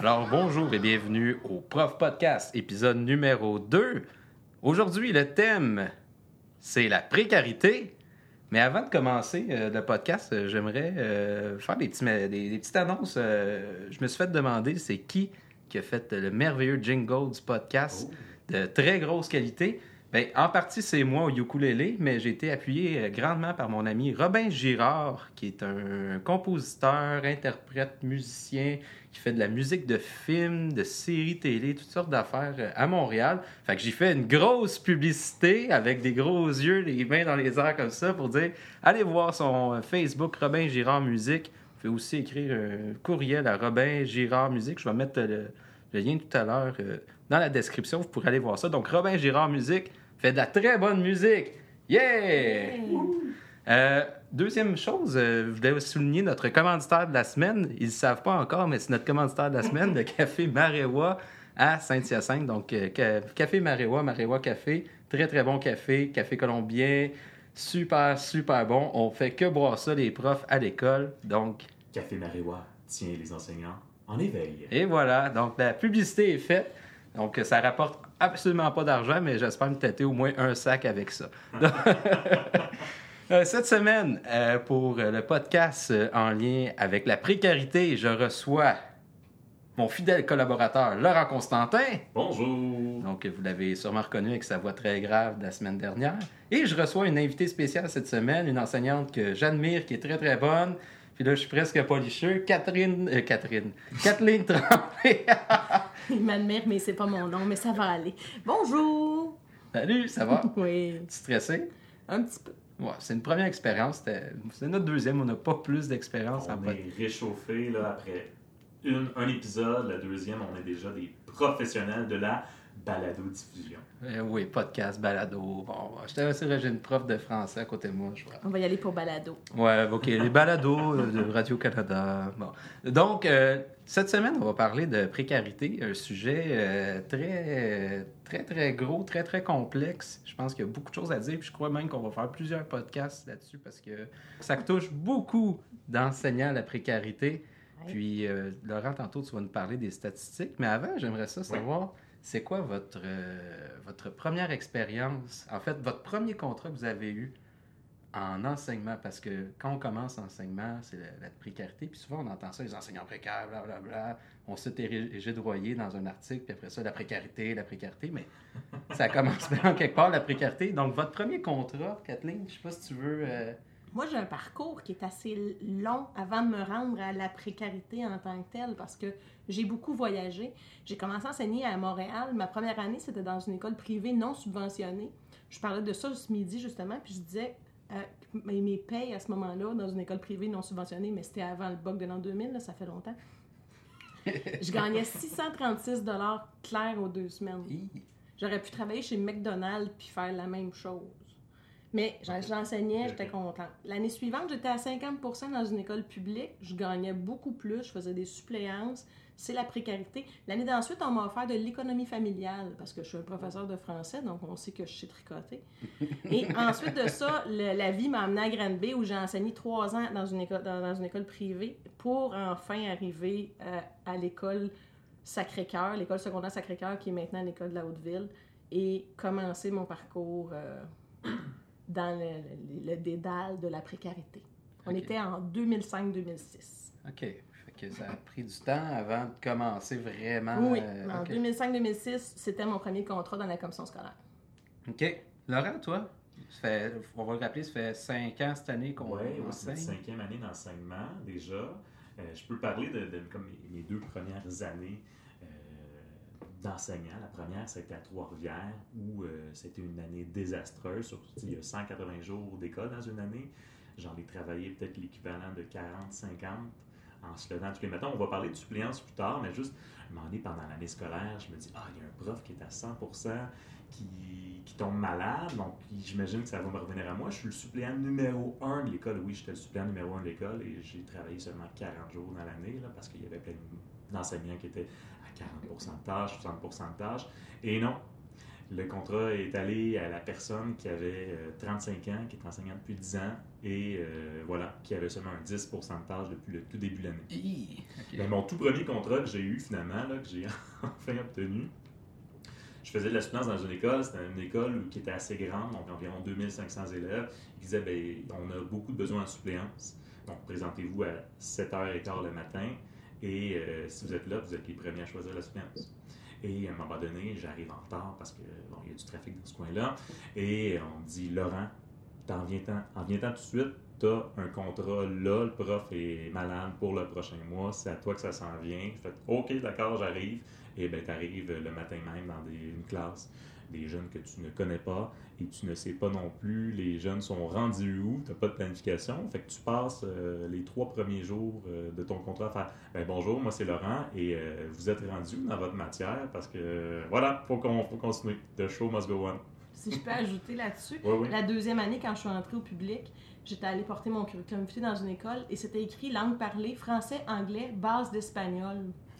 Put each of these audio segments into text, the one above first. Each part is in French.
Alors bonjour et bienvenue au Prof Podcast, épisode numéro 2. Aujourd'hui, le thème, c'est la précarité. Mais avant de commencer euh, le podcast, euh, j'aimerais euh, faire des, petits, des, des petites annonces. Je me suis fait demander c'est qui qui a fait le merveilleux jingle du podcast de très grosse qualité? Ben, en partie, c'est moi au ukulélé, mais j'ai été appuyé euh, grandement par mon ami Robin Girard, qui est un compositeur, interprète, musicien, qui fait de la musique de films, de séries télé, toutes sortes d'affaires euh, à Montréal. Fait que j'ai fait une grosse publicité avec des gros yeux, les mains dans les airs comme ça, pour dire allez voir son euh, Facebook Robin Girard Musique. Vous pouvez aussi écrire un courriel à Robin Girard Musique. Je vais mettre le, le lien tout à l'heure dans la description. Vous pourrez aller voir ça. Donc, Robin Girard Musique fait de la très bonne musique. Yeah! Euh, deuxième chose, euh, je voulais souligner notre commanditaire de la semaine. Ils ne savent pas encore, mais c'est notre commanditaire de la semaine, le Café Maréwa à Saint-Hyacinthe. Donc, euh, ca- Café Maréwa, Maréwa Café, très très bon café, café colombien, super super bon. On fait que boire ça, les profs à l'école. Donc, Café Maréwa tient les enseignants en éveil. et voilà. Donc, la publicité est faite. Donc, ça rapporte absolument pas d'argent, mais j'espère me têter au moins un sac avec ça. Euh, Cette semaine, euh, pour euh, le podcast en lien avec la précarité, je reçois mon fidèle collaborateur Laurent Constantin. Bonjour! Donc, vous l'avez sûrement reconnu avec sa voix très grave de la semaine dernière. Et je reçois une invitée spéciale cette semaine, une enseignante que j'admire, qui est très très bonne. Puis là, je suis presque policheux. Catherine. euh, Catherine. Kathleen Tremblay. Il m'admire, mais c'est pas mon nom, mais ça va aller. Bonjour! Salut, ça va? Oui, Tu stressé? un petit peu. Ouais, c'est une première expérience. C'est notre deuxième. On n'a pas plus d'expérience en On est réchauffé là, après une, un épisode. Le deuxième, on est déjà des professionnels de la balado-diffusion. Euh, oui, podcast, balado. Bon, je t'avais aussi j'ai une prof de français à côté de moi, je crois. On va y aller pour balado. Ouais, ok, les balados de Radio-Canada. Bon. Donc, euh, cette semaine, on va parler de précarité, un sujet euh, très, très, très gros, très, très complexe. Je pense qu'il y a beaucoup de choses à dire, puis je crois même qu'on va faire plusieurs podcasts là-dessus parce que ça touche beaucoup d'enseignants à la précarité. Puis, euh, Laurent, tantôt, tu vas nous parler des statistiques, mais avant, j'aimerais ça savoir, c'est quoi votre, euh, votre première expérience, en fait, votre premier contrat que vous avez eu en enseignement, parce que quand on commence l'enseignement, c'est la, précarité, puis souvent on entend ça, les enseignants précaires, blablabla, on s'est érigé dans un article, puis après ça, la précarité, la précarité, mais ça commence bien quelque part, la précarité. Donc, votre premier contrat, Kathleen, je sais pas si tu veux... euh, Moi, j'ai un parcours qui est assez long avant de me rendre à la précarité en tant que telle parce que j'ai beaucoup voyagé. J'ai commencé à enseigner à Montréal. Ma première année, c'était dans une école privée non subventionnée. Je parlais de ça ce midi, justement, puis je disais euh, mes, payes à ce moment-là dans une école privée non subventionnée, mais c'était avant le bug de l'an 2000, là, ça fait longtemps. je gagnais 636 clair aux deux semaines. J'aurais pu travailler chez McDonald's puis faire la même chose. Mais j'en- j'enseignais, j'étais contente. L'année suivante, j'étais à 50% dans une école publique. Je gagnais beaucoup plus, je faisais des suppléances. C'est la précarité. L'année d'ensuite, on m'a offert de l'économie familiale parce que je suis un professeur de français, donc on sait que je sais tricoter. Et ensuite de ça, le- la vie m'a amené à Granby où j'ai enseigné trois ans dans une école, dans, dans une école privée pour enfin arriver euh, à l'école Sacré-Cœur, l'école secondaire Sacré-Cœur qui est maintenant l'école de la Haute-Ville, et commencer mon parcours euh, dans le, le- le dédale de la précarité. On était en 2005-2006. OK. Fait que ça a pris du temps avant de commencer vraiment... oui, euh, en OK. 2005-2006, c'était mon premier contrat dans la commission scolaire. OK. Laurent, toi, ça fait, on va le rappeler, ça fait cinq ans cette année qu'on c'est enseigne. ma cinquième année d'enseignement déjà. Euh, je peux parler de, de- comme mes, mes deux premières années euh, d'enseignant. La première, c'était à Trois-Rivières, où euh, c'était une année désastreuse. Surtout, il y a 180 jours d'école dans une année. J'en ai travaillé peut-être l'équivalent de 40-50 en se levant tous les matins. On va parler de suppléance plus tard, mais juste, un moment donné, pendant l'année scolaire, je me dis, ah, il y a un prof qui est à 100 qui, qui tombe malade, donc j'imagine que ça va me revenir à moi. Je suis le suppléant numéro 1 de l'école. Oui, j'étais le suppléant numéro 1 de l'école et j'ai travaillé seulement 40 jours dans l'année parce qu'il y avait plein d'enseignants qui étaient à 40 de tâches, 60% de tâches. Et non, Le contrat est allé à la personne qui avait euh, 35 ans, qui est enseignante depuis 10 ans, et euh, voilà, qui avait seulement un 10 pourcentage depuis le tout début de l'année. Ben, mon tout premier contrat que j'ai eu finalement, là, que j'ai enfin obtenu, je faisais de la soutenance dans une école. C'était une école qui était assez grande, donc environ 2500 élèves. Ils disaient ben, on a beaucoup de besoins en suppléance. Donc présentez-vous à 7h15 le matin et euh, si vous êtes là, vous êtes les premiers à choisir la suppléance. Et à un moment donné, j'arrive en retard parce que bon, il y a du trafic dans ce coin-là. Et on me dit Laurent, t'en viens-t'en, en viens-t'en tout de suite, t'as un contrat là, le prof est malade pour le prochain mois, c'est à toi que ça s'en vient. Fais OK, d'accord, j'arrive. Et bien, tu arrives le matin même dans une classe, des jeunes que tu ne connais pas et tu ne sais pas non plus, les jeunes sont rendus où, tu n'as pas de planification? Fait que tu passes euh, les trois premiers jours euh, de ton contrat à faire ben, Bonjour, moi c'est Laurent et euh, vous êtes rendu où dans votre matière parce que voilà, faut qu'on faut continuer. The show must go on. Si je peux ajouter là-dessus, Oui, oui. la deuxième année, quand je suis entrée au public, j'étais allée porter mon curriculum vitae dans une école et c'était écrit langue parlée, français, anglais, base d'espagnol.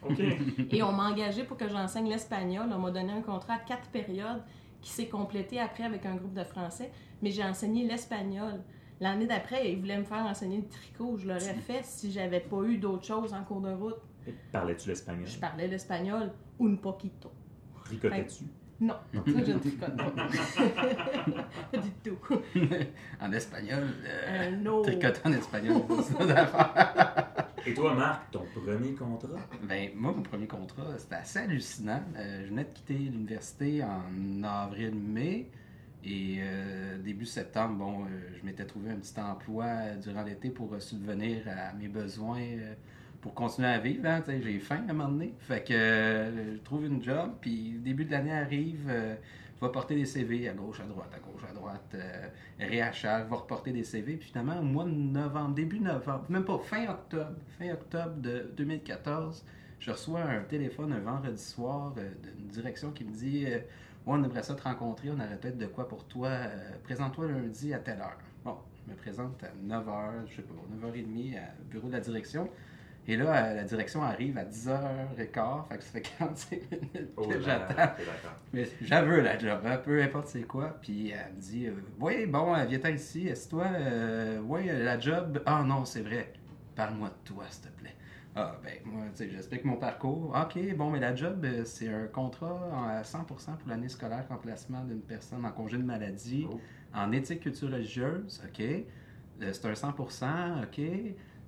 Et on m'a engagé pour que j'enseigne l'espagnol. On m'a donné un contrat à quatre périodes qui s'est complété après avec un groupe de français. Mais j'ai enseigné l'espagnol. L'année d'après, ils voulaient me faire enseigner le tricot. Je l'aurais fait si j'avais pas eu d'autres choses en cours de route. Parlais-tu l'espagnol? Je parlais l'espagnol un poquito. Tricotais-tu? Non, je ne tricote pas. pas du tout. en espagnol. euh, Un no. Tricoter en espagnol, c'est ça d'affaire. Et toi, Marc, ton premier contrat? Ben, moi, mon premier contrat, c'était assez hallucinant. Euh, je venais de quitter l'université en avril-mai. Et euh, début septembre, bon, euh, je m'étais trouvé un petit emploi durant l'été pour subvenir à mes besoins pour continuer à vivre. hein. J'ai faim à un moment donné. Fait que je trouve une job, puis début de l'année arrive. Vais porter des CV à gauche, à droite, à gauche, à droite. Euh, je vais reporter des CV. Puis finalement, au mois de novembre, début novembre, même pas fin octobre, fin octobre de 2014, je reçois un téléphone un vendredi soir euh, d'une direction qui me dit euh, Ouais, on aimerait ça te rencontrer, on aurait peut-être de quoi pour toi. Euh, Présente-toi lundi à telle heure. Bon, je me présente à 9h, je sais pas, 9h30 au bureau de la direction. Et là, euh, la direction arrive à 10h15, fait que ça fait 45 minutes que Oh là, j'attends. Mais j'aveux la job, hein, peu importe c'est quoi. Puis elle me dit euh, Oui, bon, euh, viens-t'en ici, assieds-toi. Euh, oui, la job. Ah non, c'est vrai. Parle-moi de toi, s'il te plaît. Ah, ben, moi, tu sais, j'explique mon parcours. OK, bon, mais la job, c'est un contrat à 100% pour l'année scolaire remplacement d'une personne en congé de maladie, Oh. en éthique culture religieuse. OK. C'est un 100%. OK.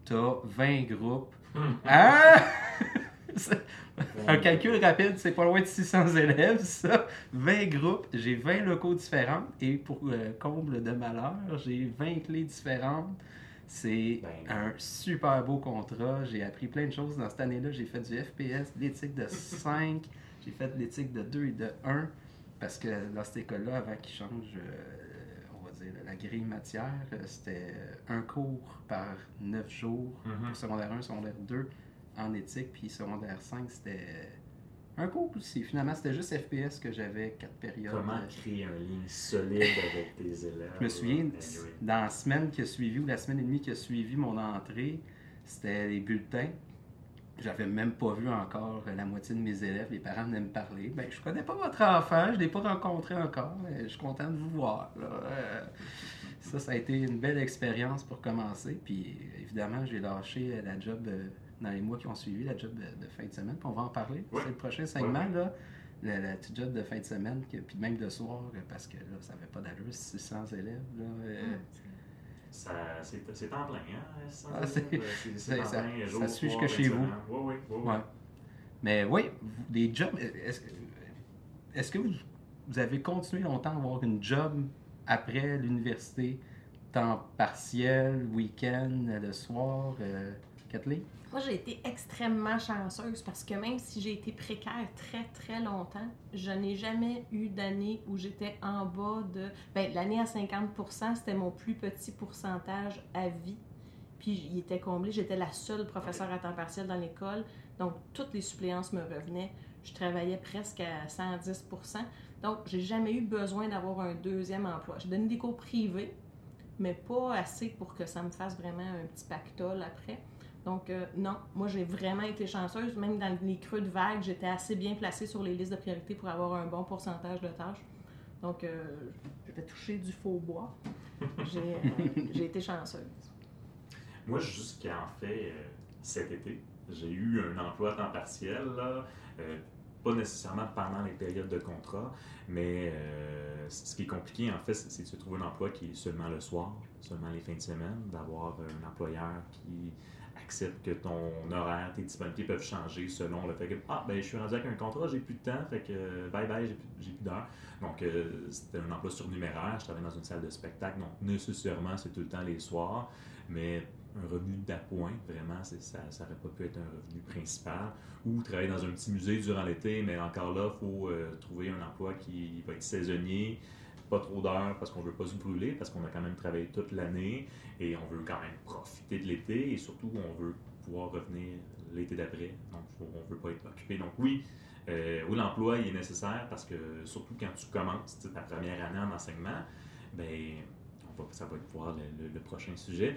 T'as 20 groupes. Hein? C'est- un calcul rapide, c'est pas loin de 600 élèves, ça. 20 groupes, j'ai 20 locaux différents et pour euh, comble de malheur, j'ai 20 clés différentes. C'est Ben. un super beau contrat. J'ai appris plein de choses dans cette année-là. J'ai fait du FPS, l'éthique de 5, j'ai fait l'éthique de 2 et de 1 parce que dans cette école-là, avant qu'ils changent, euh, dire, la grille matière, euh, c'était un cours par 9 jours Mhm. pour secondaire 1, secondaire 2 en éthique, puis secondaire 5, c'était un cours aussi. Finalement, c'était juste FPS que j'avais quatre périodes. Comment Euh, créer un lien solide avec tes élèves? Je me souviens, Anyway. dans la semaine qui a suivi, ou la semaine et demie qui a suivi mon entrée, c'était les bulletins. J'avais même pas vu encore la moitié de mes élèves. Les parents venaient me parler. Ben, je connais pas votre enfant, je l'ai pas rencontré encore. mais Je suis content de vous voir. là. Euh, Ça, ça a été une belle expérience pour commencer. Puis évidemment, j'ai lâché la job euh, dans les mois qui ont suivi, la job de, de fin de semaine. Puis on va en parler. Ouais. C'est le prochain segment, Ouais, là. La, la petite job de fin de semaine, que- puis même de soir, parce que là, ça n'avait pas d'allure, 600 élèves. Là, euh, c'est, en plein, hein? Ah, c'est- ça- plein, ça suit jusque chez vous. Oui, oui, oui. Ouais. Mais oui, des jobs. Est-ce, est-ce que vous, vous avez continué longtemps à avoir une job après l'université, temps partiel, week-end, le soir, euh, Kathleen? Moi, j'ai été extrêmement chanceuse parce que même si j'ai été précaire très, très longtemps, je n'ai jamais eu d'année où j'étais en bas de. Ben, l'année à 50 c'était mon plus petit pourcentage à vie. Puis, il était comblé. J'étais la seule professeure à temps partiel dans l'école. Donc, toutes les suppléances me revenaient. Je travaillais presque à 110% Donc, j'ai jamais eu besoin d'avoir un deuxième emploi. J'ai donné des cours privés, mais pas assez pour que ça me fasse vraiment un petit pactole après. Donc, euh, non, moi, j'ai vraiment été chanceuse. Même dans les creux de vague, j'étais assez bien placée sur les listes de priorité pour avoir un bon pourcentage de tâches. Donc, euh, j'avais touché du faux bois. J'ai euh, j'ai été chanceuse. Moi, jusqu'à en fait euh, cet été, j'ai eu un emploi à temps partiel, là, euh, pas nécessairement pendant les périodes de contrat, mais euh, ce qui est compliqué en fait, c'est c'est de se trouver un emploi qui est seulement le soir, seulement les fins de semaine, d'avoir un employeur qui accepte que ton horaire, tes disponibilités peuvent changer selon le fait que ah ben je suis rendu avec un contrat, j'ai plus de temps, fait que bye bye, j'ai plus, d'heures. Donc euh, c'était un emploi surnuméraire, je travaillais dans une salle de spectacle, donc nécessairement c'est tout le temps les soirs, mais un revenu d'appoint, vraiment, ça n'aurait pas pu être un revenu principal. Ou travailler dans un petit musée durant l'été, mais encore là, il faut euh, trouver un emploi qui va être saisonnier, pas trop d'heures parce qu'on ne veut pas se brûler, parce qu'on a quand même travaillé toute l'année et on veut quand même profiter de l'été et surtout on veut pouvoir revenir l'été d'après. Donc on ne veut pas être occupé. Donc oui, euh, oui l'emploi il est nécessaire parce que surtout quand tu commences ta première année en enseignement, ben, on va, ça va être voir le, le- le prochain sujet.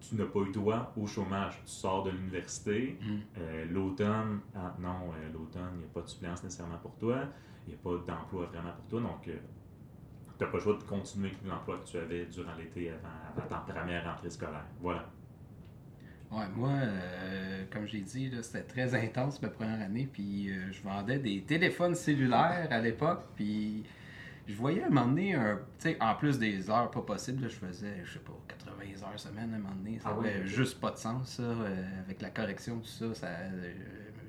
Tu n'as pas eu droit au chômage. Tu sors de l'université, Mm. euh, l'automne, ah, non, euh, l'automne, il n'y a pas de suppléance nécessairement pour toi, il n'y a pas d'emploi vraiment pour toi, donc euh, tu n'as pas le choix de continuer l'emploi que tu avais durant l'été avant, avant ta première rentrée scolaire. Voilà. Ouais, moi, euh, comme j'ai dit, c'était très intense ma première année, puis euh, je vendais des téléphones cellulaires à l'époque, puis je voyais à un moment donné, un, en plus des heures pas possibles, là, je faisais, je sais pas, 80 heures semaine à un moment donné, ça Ah oui, avait ok. juste pas de sens, ça, euh, avec la correction, tout ça, ça euh,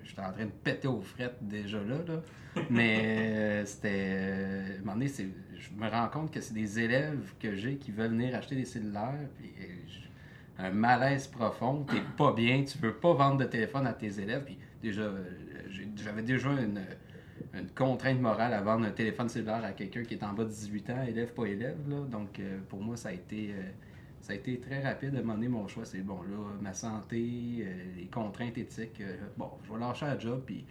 j'étais en train de péter aux frettes déjà là, là. mais euh, c'était, euh, je me rends compte que c'est des élèves que j'ai qui veulent venir acheter des cellulaires, puis euh, un malaise profond, t'es pas bien, tu veux pas vendre de téléphone à tes élèves, puis déjà, j'avais déjà une, une contrainte morale à vendre un téléphone cellulaire à quelqu'un qui est en bas de 18 ans, élève, pas élève, là. donc pour moi, ça a été... ça a été très rapide à demander mon choix. C'est bon, là, ma santé, euh, les contraintes éthiques. euh, bon, je vais lâcher la job, puis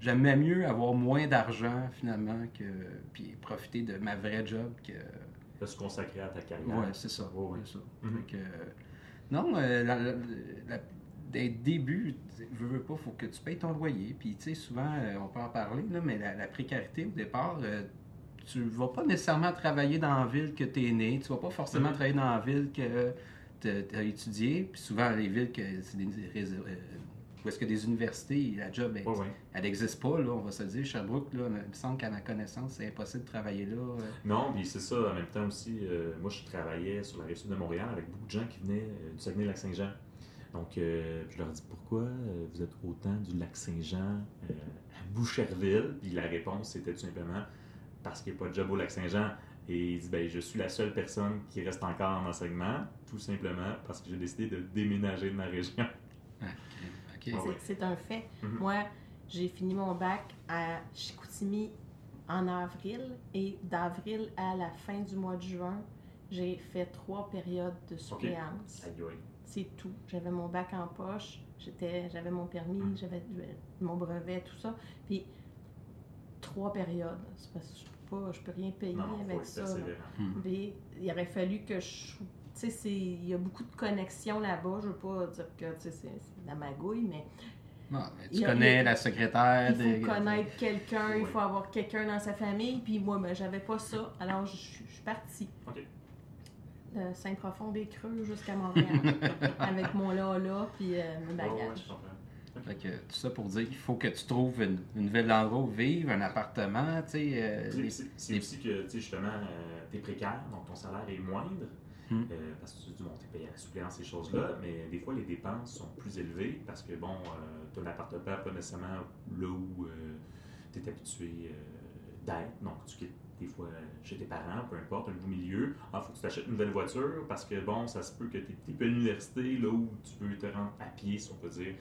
j'aimais mieux avoir moins d'argent, finalement, que puis profiter de ma vraie job que. De se consacrer à ta carrière. Ouais, c'est ça. C'est ça. Que, euh, non, euh, la- la- la- dès le début, je veux pas, faut que tu payes ton loyer. Puis, tu sais, souvent, on peut en parler, là, mais la, précarité, au départ, tu vas pas nécessairement travailler dans la ville que tu es né. Tu vas pas forcément Mhm. travailler dans la ville que tu as étudié. Puis souvent, les villes, que c'est des, euh, où est-ce que des universités, la job, elle Ouais, ouais. elle n'existe pas, là, on va se le dire. Sherbrooke, là, il me semble qu'à ma connaissance, c'est impossible de travailler là. euh. Non, puis c'est ça, en même temps aussi, euh, moi je travaillais sur la rive sud de Montréal avec beaucoup de gens qui venaient du Saguenay-Lac-Saint-Jean. Donc, euh, je leur dis pourquoi euh, vous êtes autant du Lac-Saint-Jean euh, à Boucherville Puis la réponse c'était tout simplement parce qu'il n'y a pas de job au Lac-Saint-Jean. Et il dit ben, je suis la seule personne qui reste encore en enseignement, tout simplement parce que j'ai décidé de déménager de ma région. Ah. C'est un fait. Mhm. Moi, j'ai fini mon bac à Chicoutimi en avril et d'avril à la fin du mois de juin, j'ai fait trois périodes de suppléance. Aïe, aïe. C'est tout. J'avais mon bac en poche, j'étais, j'avais mon permis, j'avais mon brevet, tout ça. Puis trois périodes. Je pas, je peux rien payer Non, avec ça. Mais il aurait fallu que je. Tu sais, c'est- il y a beaucoup de connexions là-bas. Je veux pas dire que c'est de la magouille, mais Il tu connais a- la secrétaire. il faut des- connaître quelqu'un, il faut avoir quelqu'un dans sa famille. Puis moi, ben, j'avais pas ça. Alors, je, je suis partie. OK. De Saint-Profond-des-Creux jusqu'à Montréal. avec mon là-là, puis euh, mes bagages. Fait que, tout ça pour dire qu'il faut que tu trouves une, une nouvelle endroit où vivre, un appartement, tu sais. euh, C'est- les- aussi que, tu sais, justement, tu es précaire, donc ton salaire est moindre, Hmm. euh, parce que tu dis, bon, tu payé à la suppléance, ces choses-là, mais des fois, les dépenses sont plus élevées parce que, bon, tu as l'appartement, pas nécessairement là où tu es habitué euh, d'être, donc tu quittes des fois chez tes parents, peu importe, un nouveau milieu. Il faut que tu t'achètes une nouvelle voiture parce que, bon, ça se peut que tu n'es plus à l'université, là où tu peux te rendre à pied, si on peut dire,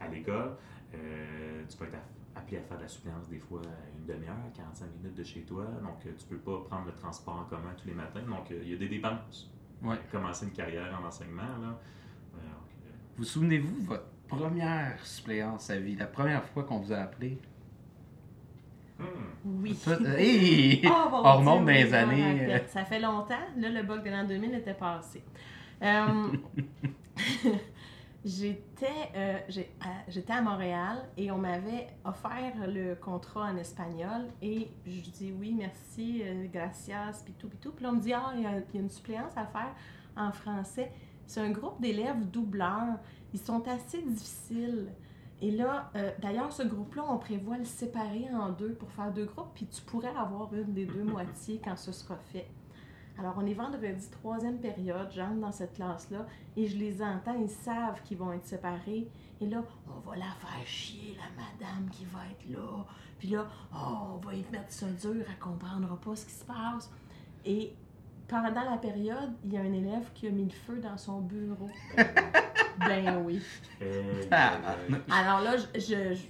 à l'école. Euh, tu peux être appelé à faire de la suppléance des fois à une demi-heure, 45 minutes de chez toi. Donc, euh, tu peux pas prendre le transport en commun tous les matins. Donc, euh, il y a des dépenses. Ouais. Commencer une carrière en enseignement, là. donc, Vous souvenez-vous de votre première suppléance à vie, la première fois qu'on vous a appelé? hmm, Oui. Hey! Oh, mon On remonte Dieu, dans les oui, je me années. Ça fait longtemps. Là, le bug de l'an 2000 était passé. J'étais euh, j'étais à Montréal et on m'avait offert le contrat en espagnol et je dis oui, merci, euh, gracias, puis tout, puis tout. Puis là, on me dit, ah, il y, a il y a une suppléance à faire en français. C'est un groupe d'élèves doubleurs. Ils sont assez difficiles. Et là, euh, d'ailleurs, ce groupe-là, on prévoit le séparer en deux pour faire deux groupes, puis tu pourrais avoir une des deux moitiés quand ce sera fait. Alors, on est vendredi, troisième période, j'entre dans cette classe-là et je les entends, ils savent qu'ils vont être séparés. Et là, on va la faire chier, la madame qui va être là. Puis là, oh, on va y mettre ça dur, elle comprendra pas ce qui se passe. Et pendant la période, il y a un élève qui a mis le feu dans son bureau. Ben oui. Eh, Ah, euh, Alors là, je- je- je-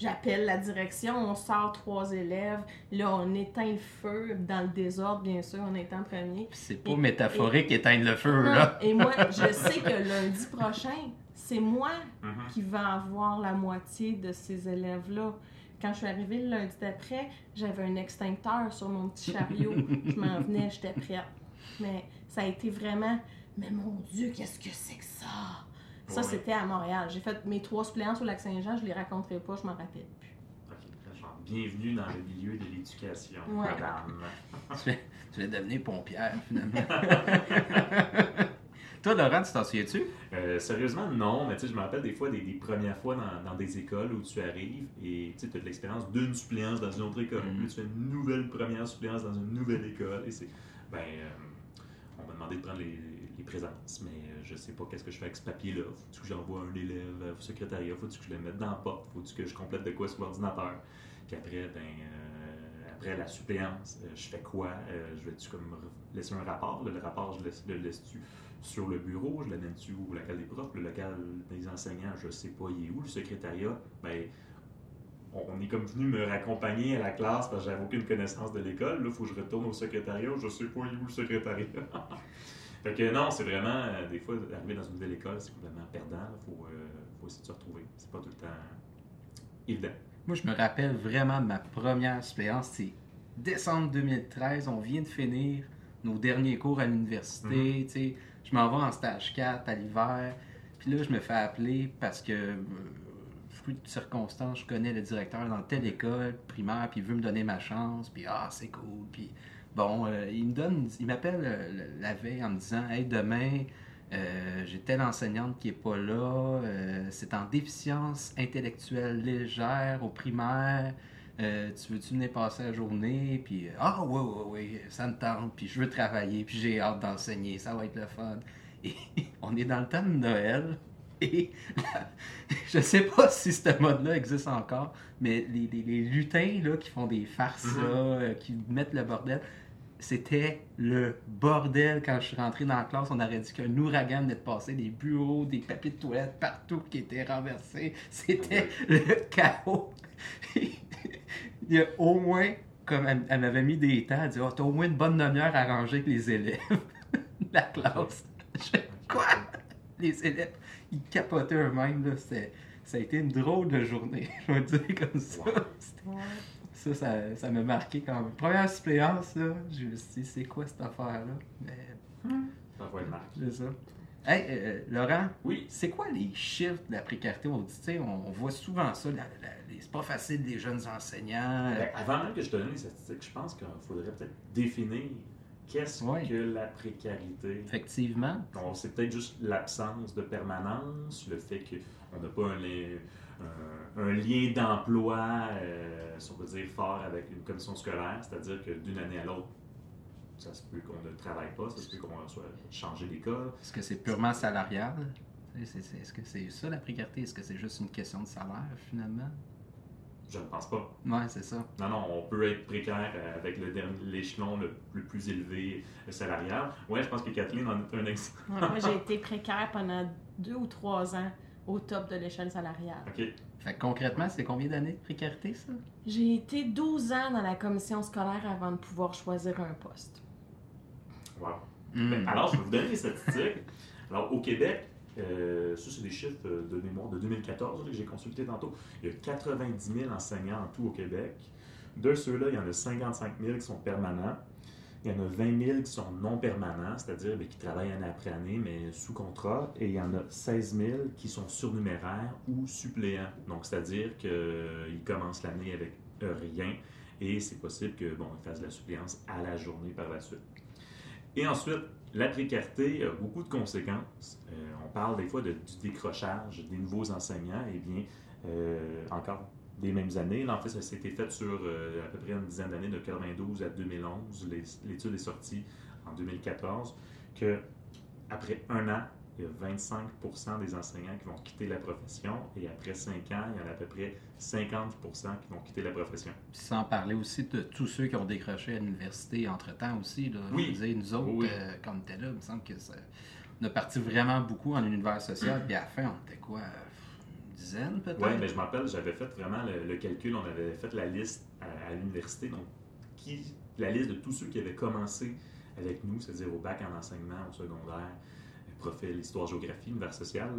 j'appelle la direction, on sort trois élèves. Là, on éteint le feu dans le désordre, bien sûr, on est en premier. C'est pas Et- métaphorique éteindre le feu, Non, là. Et moi, je sais que lundi prochain, c'est moi mhm. qui vais avoir la moitié de ces élèves-là. Quand je suis arrivée le lundi d'après, j'avais un extincteur sur mon petit chariot. je m'en venais, j'étais prête. Mais ça a été vraiment. Mais mon Dieu, qu'est-ce que c'est que ça? Ça, Ouais. c'était à Montréal. J'ai fait mes trois suppléances au Lac-Saint-Jean, je les raconterai pas, je m'en rappelle plus. Ok, genre, bienvenue dans le milieu de l'éducation, Ouais. madame. Tu vais, tu vas devenir pompière, finalement. Toi, Laurent, tu t'en souviens-tu? Euh, sérieusement, non, mais tu sais, je me rappelle des fois des, des premières fois dans, dans des écoles où tu arrives et tu as de l'expérience d'une suppléance dans une autre école. Puis tu fais une nouvelle première suppléance dans une nouvelle école. Et c'est. Ben, euh, on m'a demandé de prendre les, les mais euh, je sais pas qu'est-ce que je fais avec ce papier-là. Faut-tu que j'envoie un élève au secrétariat? Faut-tu que je le mette dans la porte? Faut-tu que je complète de quoi sur l'ordinateur? Puis après, ben. euh, après la suppléance, euh, je fais quoi? Je vais-tu comme laisser un rapport? Le, rapport, je le laisse-tu sur le bureau, je l'amène-tu au local des profs, le local des enseignants, je sais pas, il est où, le secrétariat, ben, on est comme venu me raccompagner à la classe parce que j'avais aucune connaissance de l'école, là, il faut que je retourne au secrétariat, je sais pas, il est où le secrétariat? fait que non, c'est vraiment, euh, des fois, arriver dans une nouvelle école, c'est complètement perdant, il faut, euh, faut essayer de se retrouver, c'est pas tout le temps évident. Moi, je me rappelle vraiment de ma première suppléance. C'est décembre 2013. On vient de finir nos derniers cours à l'université. sais. Je m'en vais en stage 4 à l'hiver. Puis là, je me fais appeler parce que, euh, fruit de circonstances, je connais le directeur dans telle école primaire, puis il veut me donner ma chance. Puis ah, c'est cool. Puis bon, euh, il me donne, il m'appelle euh, la veille en me disant Hey, demain, euh, j'ai telle enseignante qui est pas là. c'est en déficience intellectuelle légère au primaire. Tu veux-tu venir passer la journée? Puis, ah, oui, oui, oui, ça me tente. Puis, je veux travailler. Puis, j'ai hâte d'enseigner. Ça va être le fun. Et on est dans le temps de Noël. Et la- je sais pas si ce mode-là existe encore, mais les, les- les lutins là, qui font des farces, Mhm. là, euh, qui mettent le bordel, c'était le bordel quand je suis rentré dans la classe. On aurait dit qu'un ouragan venait de passer, des bureaux, des papiers de toilette partout qui étaient renversés. C'était le chaos. Il y a au moins, comme elle, m'avait mis des temps, elle dit oh, T'as au moins une bonne demi-heure à ranger avec les élèves de la classe. Je Quoi? Les élèves, ils capotaient eux-mêmes. Ça a été une drôle de journée, je vais dire comme ça. Wow. Ça, ça, ça m'a marqué quand même. Première suppléance, là, je me suis dit, c'est quoi cette affaire-là? Mais Ça va être marqué. c'est ça. Hey, euh, Laurent, Oui, c'est quoi les chiffres de la précarité? On dit, tu sais, on, on voit souvent ça, c'est pas facile des jeunes enseignants. Ben, avant même que je te donne les statistiques, je pense qu'il faudrait peut-être définir qu'est-ce que la précarité? Effectivement. C'est peut-être juste l'absence de permanence, le fait qu'on n'a pas un, li- un- un lien d'emploi, euh, si on peut dire, fort avec une commission scolaire, c'est-à-dire que d'une année à l'autre, ça se peut qu'on ne travaille pas, ça se peut qu'on soit changé d'école. Est-ce que c'est purement salarial? Est-ce que c'est ça la précarité? Est-ce que c'est juste une question de salaire finalement? Je ne pense pas. Ouais, c'est ça. Non, non, on peut être précaire euh, avec le dernier- l'échelon le, le plus élevé euh, salarial. Ouais, je pense que Kathleen en est un exemple. Ouais, moi, j'ai été précaire pendant deux ou trois ans au top de l'échelle salariale. OK. Fait que concrètement, c'est combien d'années de précarité, ça? J'ai été 12 ans dans la commission scolaire avant de pouvoir choisir un poste. Wow. Hmm. Ben, alors, je vais vous donner les statistiques. Alors, au Québec, euh, ça, c'est des chiffres euh, de mémoire de 2014 là, que j'ai consulté tantôt. Il y a 90 000 enseignants en tout au Québec. De ceux-là, il y en a 55 000 qui sont permanents. Il y en a 20 000 qui sont non permanents, c'est-à-dire ben, qui travaillent année après année, mais sous contrat. Et il y en a 16 000 qui sont surnuméraires ou suppléants. Donc, c'est-à-dire qu'ils commencent l'année avec euh, rien et c'est possible qu'ils bon, fassent de la suppléance à la journée par la suite. Et ensuite, la précarité a beaucoup de conséquences. Euh, on parle des fois de, du décrochage des nouveaux enseignants. Eh bien, euh, encore des mêmes années. En fait, ça s'était fait sur euh, à peu près une dizaine d'années, de 92 à 2011. L'étude est sortie en 2014, que après un an, il y a 25% des enseignants qui vont quitter la profession et après 5 ans, il y en a à peu près 50% qui vont quitter la profession. Sans parler aussi de tous ceux qui ont décroché à l'université entre-temps aussi. Là. Oui. Je nous autres, Oui. euh, quand on était là, il me semble que ça... on a parti vraiment beaucoup en univers social, puis à la fin, on était quoi, une dizaine peut-être? Oui, mais je me rappelle, j'avais fait vraiment le, le calcul, on avait fait la liste à, à l'université, donc qui, la liste de tous ceux qui avaient commencé avec nous, c'est-à-dire au bac en enseignement, au secondaire, profil histoire-géographie, univers social,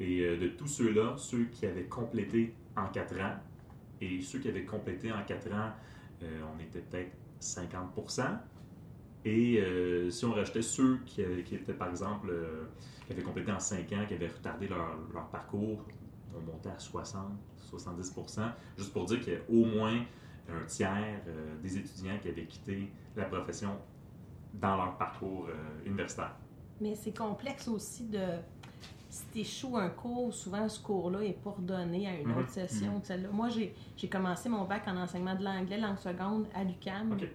et euh, de tous ceux-là, ceux qui avaient complété en quatre ans, et ceux qui avaient complété en quatre ans, euh, on était peut-être 50% et euh, si on rajoutait ceux qui, étaient, par exemple, qui avaient complété en 5 ans, qui avaient retardé leur, parcours, on montait à 60, 70% juste pour dire qu'il y a au moins un tiers des étudiants qui avaient quitté la profession dans leur parcours universitaire. Mais c'est complexe aussi de. Si tu échoues un cours, souvent ce cours-là est pas redonné à une Mhm. autre session celle-là. Moi, j'ai j'ai commencé mon bac en enseignement de l'anglais, langue seconde, à l'UQAM. OK.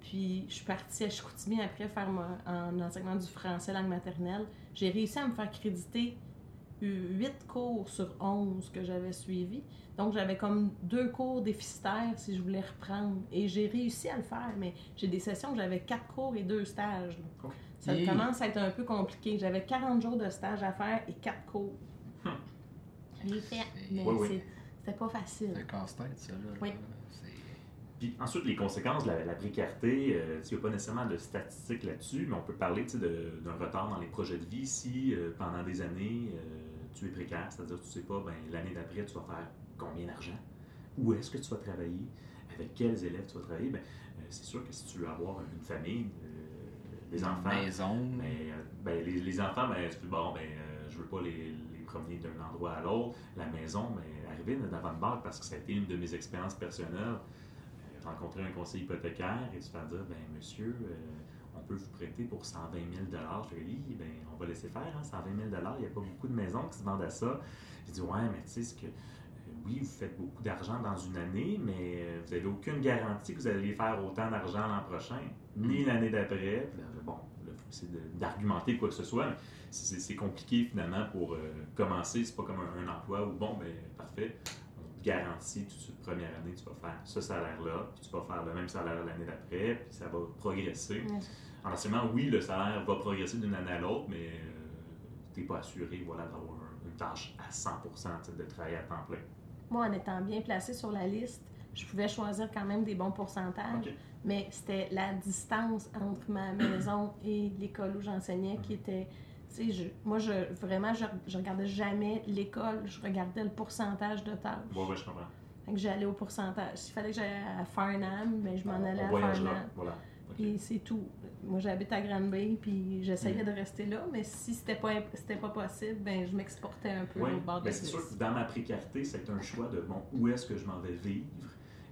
Puis je suis partie à Chicoutimi après faire mon- en enseignement du français langue maternelle. J'ai réussi à me faire créditer 8 cours sur 11 que j'avais suivis. Donc j'avais comme deux cours déficitaires si je voulais reprendre. Et j'ai réussi à le faire, mais j'ai des sessions où j'avais 4 cours et 2 stages. Ça Yeah. commence à être un peu compliqué. J'avais 40 jours de stage à faire et 4 cours. Hmm. Je l'ai fait, mais Oui, oui. c'est- c'était pas facile. C'est casse-tête, ça. Là. Oui. Puis ensuite, les conséquences de la, la précarité, euh, il n'y a pas nécessairement de statistiques là-dessus, mais on peut parler d'un retard dans les projets de vie si euh, pendant des années euh, tu es précaire, c'est-à-dire que tu ne sais pas, ben, l'année d'après, tu vas faire combien d'argent, où est-ce que tu vas travailler, avec quels élèves tu vas travailler? Ben, euh, c'est sûr que si tu veux avoir une famille, Une enfants, maison. mais, euh, ben, les, les enfants, ben, bon, ben, euh, je veux pas les, les promener d'un endroit à l'autre. La maison, ben, arriver de barre parce que ça a été une de mes expériences personnelles. Euh, rencontrer un conseiller hypothécaire et se faire dire, ben, monsieur, on peut vous prêter pour 120 000 Je fais, oui, ben, on va laisser faire, hein, 120 000 il n'y a pas beaucoup de maisons qui se vendent à ça. J'ai dit, ouais, mais tu sais, c'est que. Euh, Oui, vous faites beaucoup d'argent dans une année, mais euh, vous n'avez aucune garantie que vous allez faire autant d'argent l'an prochain, ni l'année d'après. Là, Bon, de- d'argumenter quoi que ce soit, mais c'est c'est compliqué finalement pour euh, commencer. C'est pas comme un, un emploi où, bon, ben parfait, on te garantit tout de suite, première année, tu vas faire ce salaire-là, puis tu vas faire le même salaire l'année d'après, puis ça va progresser. Ouais. En enseignement, oui, le salaire va progresser d'une année à l'autre, mais tu n'es pas assuré voilà, d'avoir un- une tâche à 100 tu sais, de travailler à temps plein. Moi, en étant bien placée sur la liste, je pouvais choisir quand même des bons pourcentages, mais c'était la distance entre ma maison et l'école où j'enseignais qui était. Je- moi, je, vraiment, je, je regardais jamais l'école, je regardais le pourcentage de tâches. Ouais, ouais, je comprends. Fait que j'allais au pourcentage. S'il fallait que j'aille à Farnham, ben, je m'en allais à Farnham. voilà. Puis c'est tout. Moi, j'habite à Granby, puis j'essayais Mm. de rester là, mais si c'était pas, c'était pas possible, ben je m'exportais un peu Oui, au bord de ben la c'est sûr que dans ma précarité, c'est un choix de bon, où est-ce que je m'en vais vivre?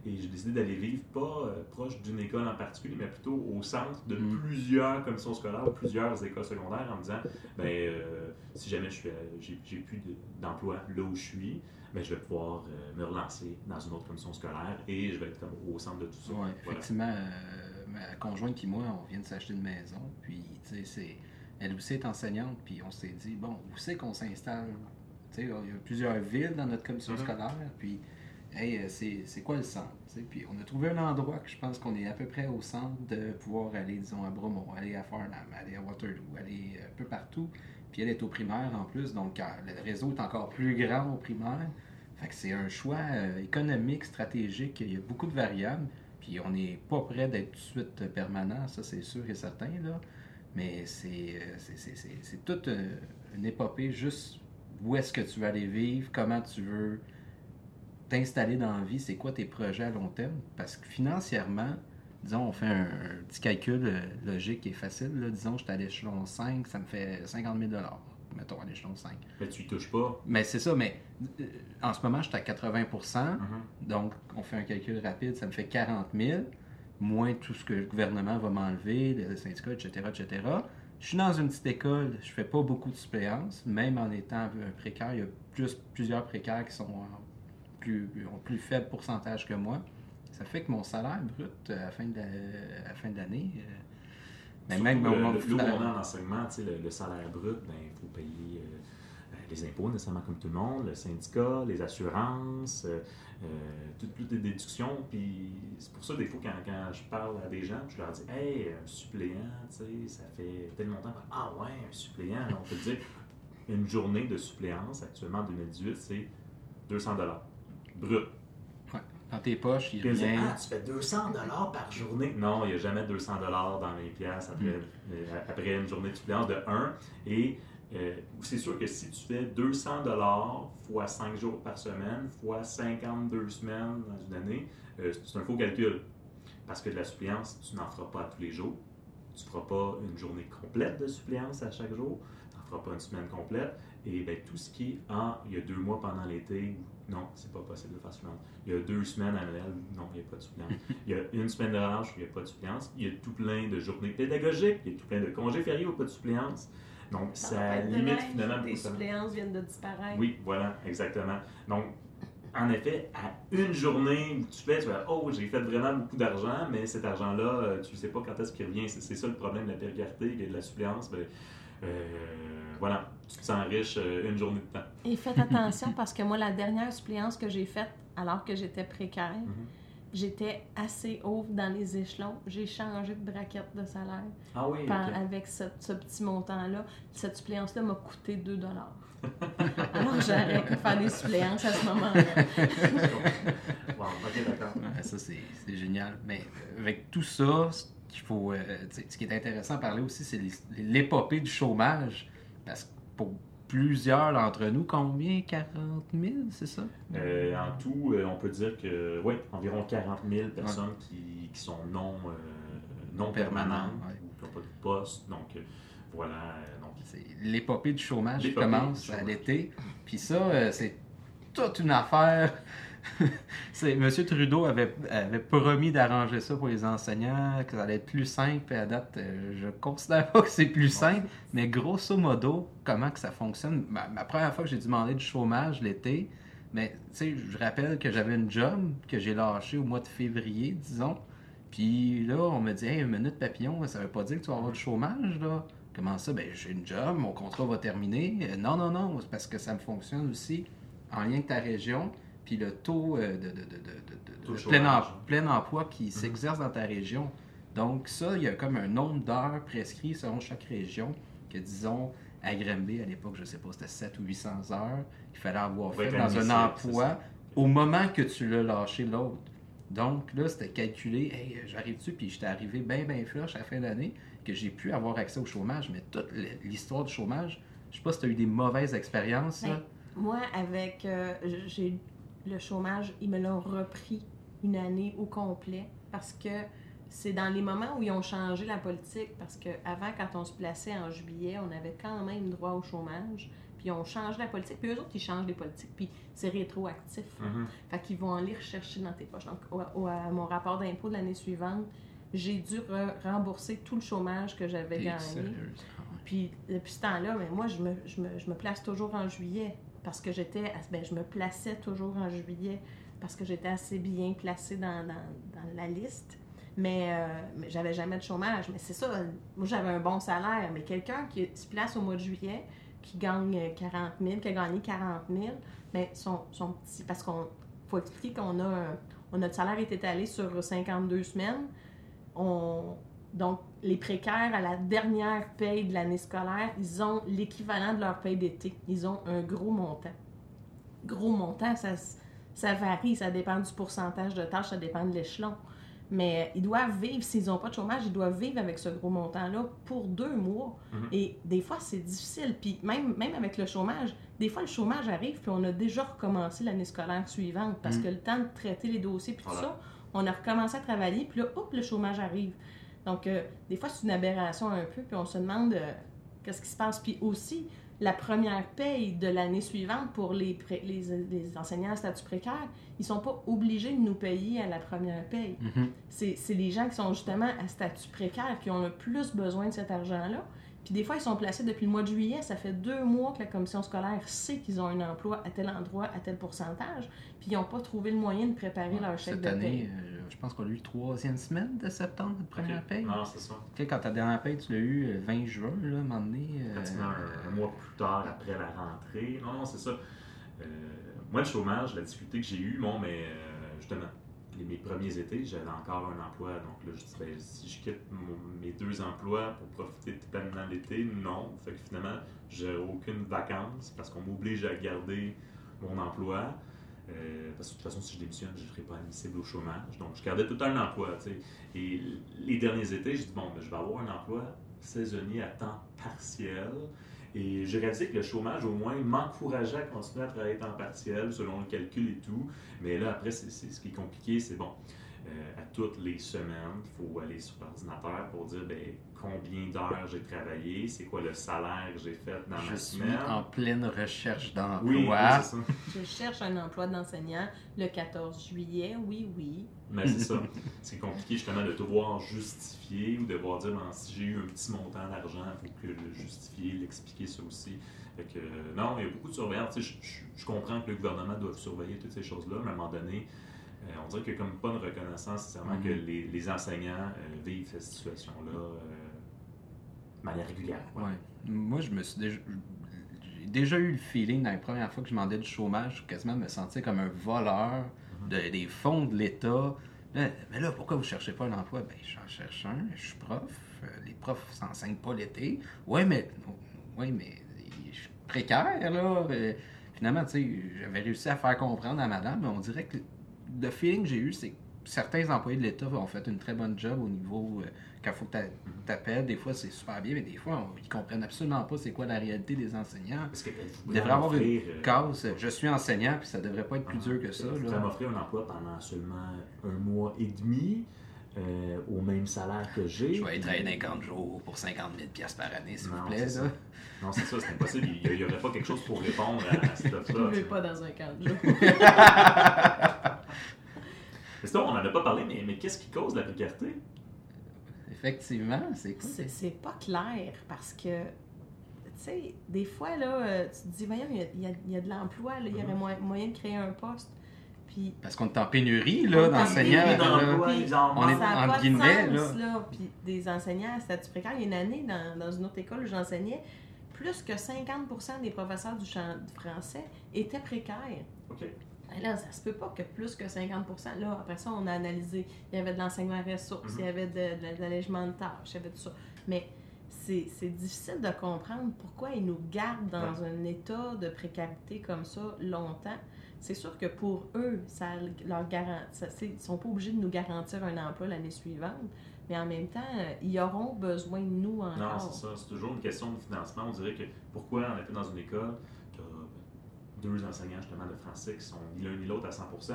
Et j'ai décidé d'aller vivre pas euh, proche d'une école en particulier, mais plutôt au centre de Mm. plusieurs commissions scolaires ou plusieurs écoles secondaires en me disant ben, euh, si jamais je suis, à- j'ai, j'ai plus de- d'emploi là où je suis, ben, je vais pouvoir euh, me relancer dans une autre commission scolaire et je vais être comme au centre de tout ça. Oui, Voilà. effectivement, euh, ma conjointe et moi, on vient de s'acheter une maison, puis, tu sais, c'est... Elle aussi est enseignante, puis on s'est dit, bon, où c'est qu'on s'installe? Tu sais, il y a plusieurs villes dans notre commission Mhm. scolaire, puis, hey, euh, c'est c'est quoi le centre? Puis on a trouvé un endroit que je pense qu'on est à peu près au centre de pouvoir aller, disons, à Bromont, aller à Farnham, aller à Waterloo, aller un peu partout. Puis elle est au primaire en plus, donc euh, le réseau est encore plus grand au primaire. Fait que c'est un choix euh, économique, stratégique, il y a beaucoup de variables. Puis on n'est pas prêt d'être tout de suite euh, permanent, ça c'est sûr et certain. Là. Mais c'est, euh, toute euh, une épopée juste où est-ce que tu veux aller vivre, comment tu veux t'installer dans la vie, c'est quoi tes projets à long terme. Parce que financièrement, disons, on fait un, petit calcul logique est facile. Là. Disons, je suis à l'échelon 5, ça me fait 50 000 mettons, à l'échelon 5. Mais tu y touches pas. Mais c'est ça, mais euh, en ce moment, je suis à 80 Mhm. donc on fait un calcul rapide, ça me fait 40 000, moins tout ce que le gouvernement va m'enlever, le syndicat, etc., etc. Je suis dans une petite école, je fais pas beaucoup de suppléances, même en étant un précaire, il y a plus, plusieurs précaires qui sont en plus, plus faible pourcentage que moi. Ça fait que mon salaire brut euh, à la fin de la- à la fin de l'année, euh, mais même le, le- on est en enseignement, le, le salaire brut, ben, il faut payer euh, euh, les impôts nécessairement comme tout le monde, le syndicat, les assurances, euh, toutes, toutes les déductions. Puis c'est pour ça, des fois, quand, quand je parle à des gens, je leur dis Hey, un suppléant, ça fait tel montant. Ah ouais, un suppléant, on peut dire une journée de suppléance actuellement en 2018, c'est 200 brut. Dans tes poches, il rien. ah, tu fais 200 dollars par journée. Non, il n'y a jamais 200 dollars dans les pièces après, euh, après une journée de suppléance de 1. Et euh, c'est sûr que si tu fais 200 dollars fois 5 jours par semaine, fois 52 semaines dans une année, euh, c'est un faux calcul. Parce que de la suppléance, tu n'en feras pas à tous les jours. Tu ne feras pas une journée complète de suppléance à chaque jour. Tu n'en feras pas une semaine complète. Et ben, tout ce qui est en, il y a deux mois pendant l'été, non, c'est pas possible de faire suppléance. Il y a deux semaines à Noël, non, il n'y a pas de suppléance. Il y a une semaine de relâche, il n'y a pas de suppléance. Il y a tout plein de journées pédagogiques, il y a tout plein de congés fériés ou pas de suppléance. Donc, ça limite finalement semaines. suppléances viennent de disparaître. Oui, voilà, exactement. Donc, en effet, à une journée où tu fais, tu vas Oh, j'ai fait vraiment beaucoup d'argent, mais cet argent-là, euh, tu ne sais pas quand est-ce qu'il revient. C'est c'est ça le problème de la précarité et de la suppléance. Ben, euh, voilà, tu te sens riche euh, une journée de temps. Et faites attention parce que moi, la dernière suppléance que j'ai faite alors que j'étais précaire, Mhm. j'étais assez haute dans les échelons. J'ai changé de braquette de salaire Ah oui, par- avec ce, ce petit montant-là. Cette suppléance-là m'a coûté 2 Alors j'ai arrêté de faire des suppléances à ce moment-là. Bon, ok, d'accord. Ça, c'est génial. Mais euh, avec tout ça, ce qu'il faut. euh, ce qui est intéressant à parler aussi, c'est l'épopée du chômage. Parce que pour plusieurs d'entre nous, combien? 40 000, c'est ça? Euh, en tout, euh, on peut dire que, oui, environ 40 000 personnes qui, qui sont non, euh, non permanentes ouais. ou qui n'ont pas de poste. Donc, voilà. donc, C'est l'épopée du chômage commence à l'été. Puis ça, c'est toute une affaire. c'est, M. Trudeau avait, avait promis d'arranger ça pour les enseignants, que ça allait être plus simple. Et à date, euh, je considère pas que c'est plus simple. Mais grosso modo, comment que ça fonctionne? Ma, ma première fois que j'ai demandé du chômage l'été, mais tu sais, je rappelle que j'avais une job que j'ai lâchée au mois de février, disons. Puis là, on me dit, hey, une minute papillon, ça veut pas dire que tu vas avoir du chômage, là. Comment ça? Ben, j'ai une job, mon contrat va terminer. Euh, non, non, non, c'est parce que ça me fonctionne aussi en lien avec ta région, puis le taux euh, de, de- de- de- de- de- Taux de de plein, chômage. em- plein emploi qui s'exerce dans ta région. Donc ça, il y a comme un nombre d'heures prescrit selon chaque région, que disons, à Granby, à l'époque, je sais pas, c'était 7 ou 800 heures qu'il fallait avoir fait dans un emploi au moment que tu l'as lâché l'autre. Donc là, c'était calculé, hey, j'arrive dessus, puis j'étais arrivé bien, bien flush à la fin d'année, que j'ai pu avoir accès au chômage. Mais toute l'histoire du chômage, je sais pas si tu as eu des mauvaises expériences. là. Ben, Moi, avec euh, j'ai le chômage, ils me l'ont repris une année au complet parce que c'est dans les moments où ils ont changé la politique. Parce qu'avant, quand on se plaçait en juillet, on avait quand même droit au chômage. Puis ils ont changé la politique. Puis eux autres, ils changent les politiques. Puis c'est rétroactif. hein. Mhm. Fait qu'ils vont aller rechercher dans tes poches. Donc, au- au- à mon rapport d'impôt de l'année suivante, j'ai dû re- rembourser tout le chômage que j'avais gagné. Ah. Puis depuis ce temps-là, mais moi, je me, je, me, je me place toujours en juillet parce que j'étais. Ben, je me plaçais toujours en juillet parce que j'étais assez bien placée dans, dans, la liste. Mais, euh, mais j'avais jamais de chômage. Mais c'est ça, moi j'avais un bon salaire. Mais quelqu'un qui se place au mois de juillet, qui gagne euh, 40 000, qui a gagné 40 000, ben, son. Parce qu'on faut expliquer qu'on a. un- notre salaire est étalé sur 52 semaines. On, donc, les précaires, à la dernière paye de l'année scolaire, ils ont l'équivalent de leur paye d'été. Ils ont un gros montant. Gros montant, ça, varie, ça dépend du pourcentage de tâches, ça dépend de l'échelon. Mais ils doivent vivre, s'ils n'ont pas de chômage, ils doivent vivre avec ce gros montant-là pour deux mois. Mhm. Et des fois, c'est difficile. Puis même, même avec le chômage, des fois, le chômage arrive, puis on a déjà recommencé l'année scolaire suivante parce Mhm. que le temps de traiter les dossiers, puis tout Voilà. ça, On a recommencé à travailler, puis là, hop, le chômage arrive. Donc, euh, des fois, c'est une aberration un peu, puis on se demande euh, qu'est-ce qui se passe. Puis aussi, la première paye de l'année suivante pour les, pré- les, les enseignants à statut précaire, ils sont pas obligés de nous payer à la première paye. Mhm. C'est c'est les gens qui sont justement à statut précaire qui ont le plus besoin de cet argent-là. Puis des fois, ils sont placés depuis le mois de juillet. Ça fait deux mois que la commission scolaire sait qu'ils ont un emploi à tel endroit, à tel pourcentage. Puis ils n'ont pas trouvé le moyen de préparer leur chèque Cette de année, paye. euh, je pense qu'on a eu troisième semaine de septembre, notre première Ok. paye. Non, c'est ça. Tu sais, quand ta dernière paye, tu l'as eu euh, 20 juin, là, à un moment donné. euh, pratiquement un, un mois plus tard après la rentrée. Non, non, c'est ça. Euh, moi, le chômage, la difficulté que j'ai eue, bon, mais euh, justement, les- mes premiers étés, j'avais encore un emploi. Donc là, je dis, ben, si je quitte mes deux emplois pour profiter de pleinement l'été, non. Fait que finalement, j'ai aucune vacances parce qu'on m'oblige à garder mon emploi. Euh, parce que de toute façon, si je démissionne, je ne serai pas admissible au chômage. Donc, je gardais tout un emploi. Et les derniers étés, je dis, bon, ben, je vais avoir un emploi saisonnier à temps partiel. Et j'ai réalisé que le chômage, au moins, m'encourageait à continuer à travailler temps partiel selon le calcul et tout. Mais là, après, c'est- ce qui est compliqué, c'est bon. euh, à toutes les semaines, il faut aller sur l'ordinateur pour dire ben, combien d'heures j'ai travaillé, c'est quoi le salaire que j'ai fait dans Je ma suis semaine. en pleine recherche d'emploi. Oui, oui, c'est ça. Je cherche un emploi d'enseignant le 14 juillet, oui, oui. Mais c'est ça. C'est compliqué justement de devoir justifier ou de devoir dire ben, si j'ai eu un petit montant d'argent, il faut que le justifier, l'expliquer ça aussi. Fait que, euh, non, il y a beaucoup de surveillance. Tu sais, Je, je- je comprends que le gouvernement doit surveiller toutes ces choses-là, mais à un moment donné, euh, on dirait qu'il n'y a comme pas une reconnaissance nécessairement Mhm. que les, les enseignants euh, vivent cette situation-là euh, de manière régulière. Ouais. Moi, je me suis déjà. J'ai déjà eu le feeling dans les premières fois que je demandais du chômage, je quasiment me sentir comme un voleur de- des fonds de l'État. Là, mais là, pourquoi vous ne cherchez pas un emploi? Ben, j'en cherche un, je suis prof. euh, Les profs s'enseignent pas l'été. Ouais, mais. Ouais, mais. Je suis précaire, là. Euh, Finalement, tu sais, j'avais réussi à faire comprendre à madame, mais on dirait que le feeling que j'ai eu, c'est que certains employés de l'État ont fait une très bonne job au niveau. Euh, quand il faut que tu t'appelles, des fois c'est super bien, mais des fois on- ils comprennent absolument pas c'est quoi la réalité des enseignants. Que Il devrait avoir une offrir, euh, case, je suis enseignant, puis ça devrait pas être plus dur que ça. Pourrez m'offrir un emploi pendant seulement un mois et demi, euh, au même salaire que j'ai. Je vais aller travailler 50 jours pour 50 000 piastres par année, s'il vous plaît. c'est là. ça. Non, c'est ça, c'est impossible. Il n'y aurait pas quelque chose pour répondre à, cette Je offre-là. ne veux pas dans un camp de jour. Mais sinon, on n'en a pas parlé, mais, mais qu'est-ce qui cause la précarité? Effectivement, c'est quoi? C'est c'est pas clair parce que, tu sais, des fois, là, euh, tu te dis, voyons, il y a, il y a- il y a de l'emploi, là, il y aurait Mhm. moyen, moyen de créer un poste. Puis, Parce qu'on est en pénurie On là, est en d'enseignants. là. en On est de guillemets, sens, là. Puis des enseignants à statut précaire, il y a une année, dans, dans une autre école où j'enseignais, plus que 50% des professeurs du champ de français étaient précaires. OK. Là, ça se peut pas que plus que 50 Là, après ça, on a analysé. Il y avait de l'enseignement ressources, Mhm. il y avait de, l'allègement de tâches, il y avait tout ça. Mais c'est c'est difficile de comprendre pourquoi ils nous gardent dans un état de précarité comme ça longtemps. C'est sûr que pour eux, ça leur garantit. Ils ne sont pas obligés de nous garantir un emploi l'année suivante, mais en même temps, ils auront besoin de nous Non, encore. c'est ça. C'est toujours une question de financement. On dirait que pourquoi on était dans une école, deux enseignants justement de français qui sont ni l'un ni l'autre à 100%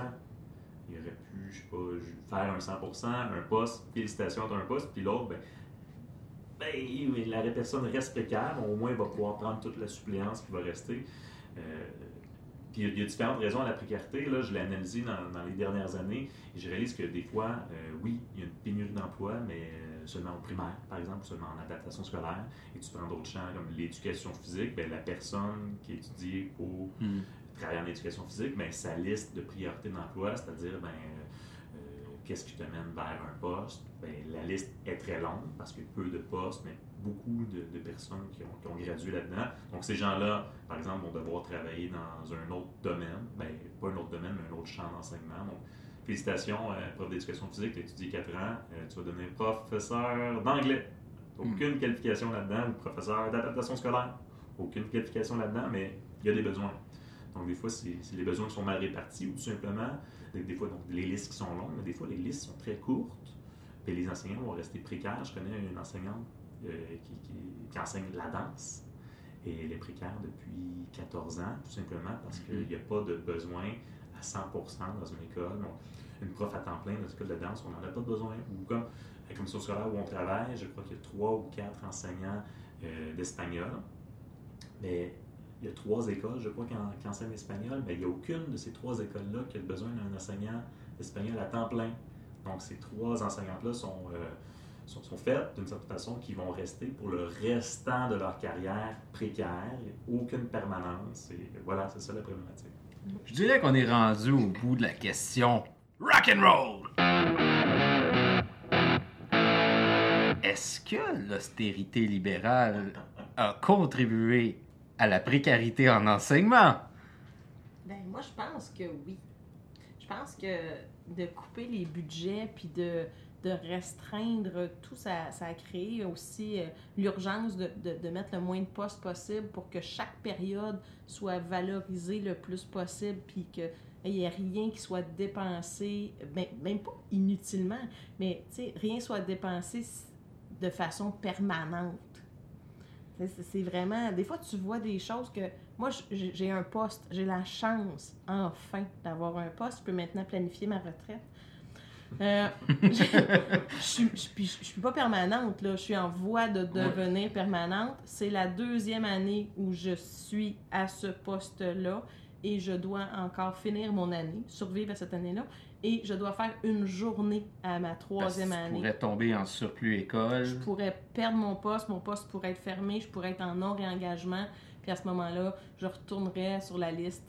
Il aurait pu, je sais pas, faire un 100% un poste, félicitations, tu un poste, puis l'autre, ben, ben, la personne reste précaire, au moins il va pouvoir prendre toute la suppléance qui va rester. Euh, puis il y a- différentes raisons à la précarité. Là, je l'ai analysé dans, les dernières années. Et je réalise que des fois, euh, oui, il y a une pénurie d'emploi, mais seulement au primaire, par exemple, seulement en adaptation scolaire. Et tu prends d'autres champs comme l'éducation physique, ben, la personne qui étudie pour Hmm. travailler en éducation physique, ben, sa liste de priorités d'emploi, c'est-à-dire ben, euh, qu'est-ce qui te mène vers un poste, la liste est très longue parce qu'il y a peu de postes, mais beaucoup de, de personnes qui ont, qui ont gradué là-dedans. Donc ces gens-là, par exemple, vont devoir travailler dans un autre domaine, ben, pas un autre domaine, mais un autre champ d'enseignement. Donc, félicitations, euh, prof d'éducation physique, tu as étudié 4 ans, euh, tu vas devenir professeur d'anglais. Aucune qualification là-dedans, ou professeur d'adaptation scolaire. Aucune qualification là-dedans, mais il y a des besoins. Donc, des fois, c'est c'est les besoins qui sont mal répartis ou tout simplement, des, des fois, donc, les listes qui sont longues, mais des fois, les listes sont très courtes. Puis les enseignants vont rester précaires. Je connais une enseignante euh, qui, qui- qui enseigne la danse et elle est précaire depuis 14 ans, tout simplement parce qu'il n'y a pas de besoin à 100 dans une école. Donc, une prof à temps plein dans l'école de danse, on n'en a pas besoin. Ou comme la commission scolaire où on travaille, je crois qu'il y a trois ou quatre enseignants euh, d'espagnol. Mais il y a trois écoles, je crois, qui, en- qui enseignent l'espagnol, mais il n'y a aucune de ces trois écoles-là qui a besoin d'un enseignant d'espagnol à temps plein. Donc, ces trois enseignantes-là sont, euh, sont, sont faites d'une certaine façon qui vont rester pour le restant de leur carrière précaire, aucune permanence. Voilà, c'est ça la problématique. Je dirais qu'on est rendu au bout de la question rock and roll. Est-ce que l'austérité libérale a contribué à la précarité en enseignement? Ben, moi, je pense que oui. Je pense que de couper les budgets puis de, restreindre tout, ça, ça a créé aussi euh, l'urgence de, de, mettre le moins de postes possible pour que chaque période soit valorisée le plus possible puis qu'il n'y ait rien qui soit dépensé, ben, même pas inutilement, mais tu sais, rien soit dépensé de façon permanente. C'est- vraiment. Des fois, tu vois des choses que. Moi, j'ai un poste. J'ai la chance, enfin, d'avoir un poste. Je peux maintenant planifier ma retraite. Euh, je je suis pas permanente, là. Je suis en voie de devenir permanente. C'est la deuxième année où je suis à ce poste-là et je dois encore finir mon année, survivre à cette année-là. Et je dois faire une journée à ma troisième Parce année. Tu pourrais tomber en surplus école. Je pourrais perdre mon poste, mon poste pourrait être fermé, je pourrais être en non-réengagement, puis à ce moment-là, je retournerais sur la liste,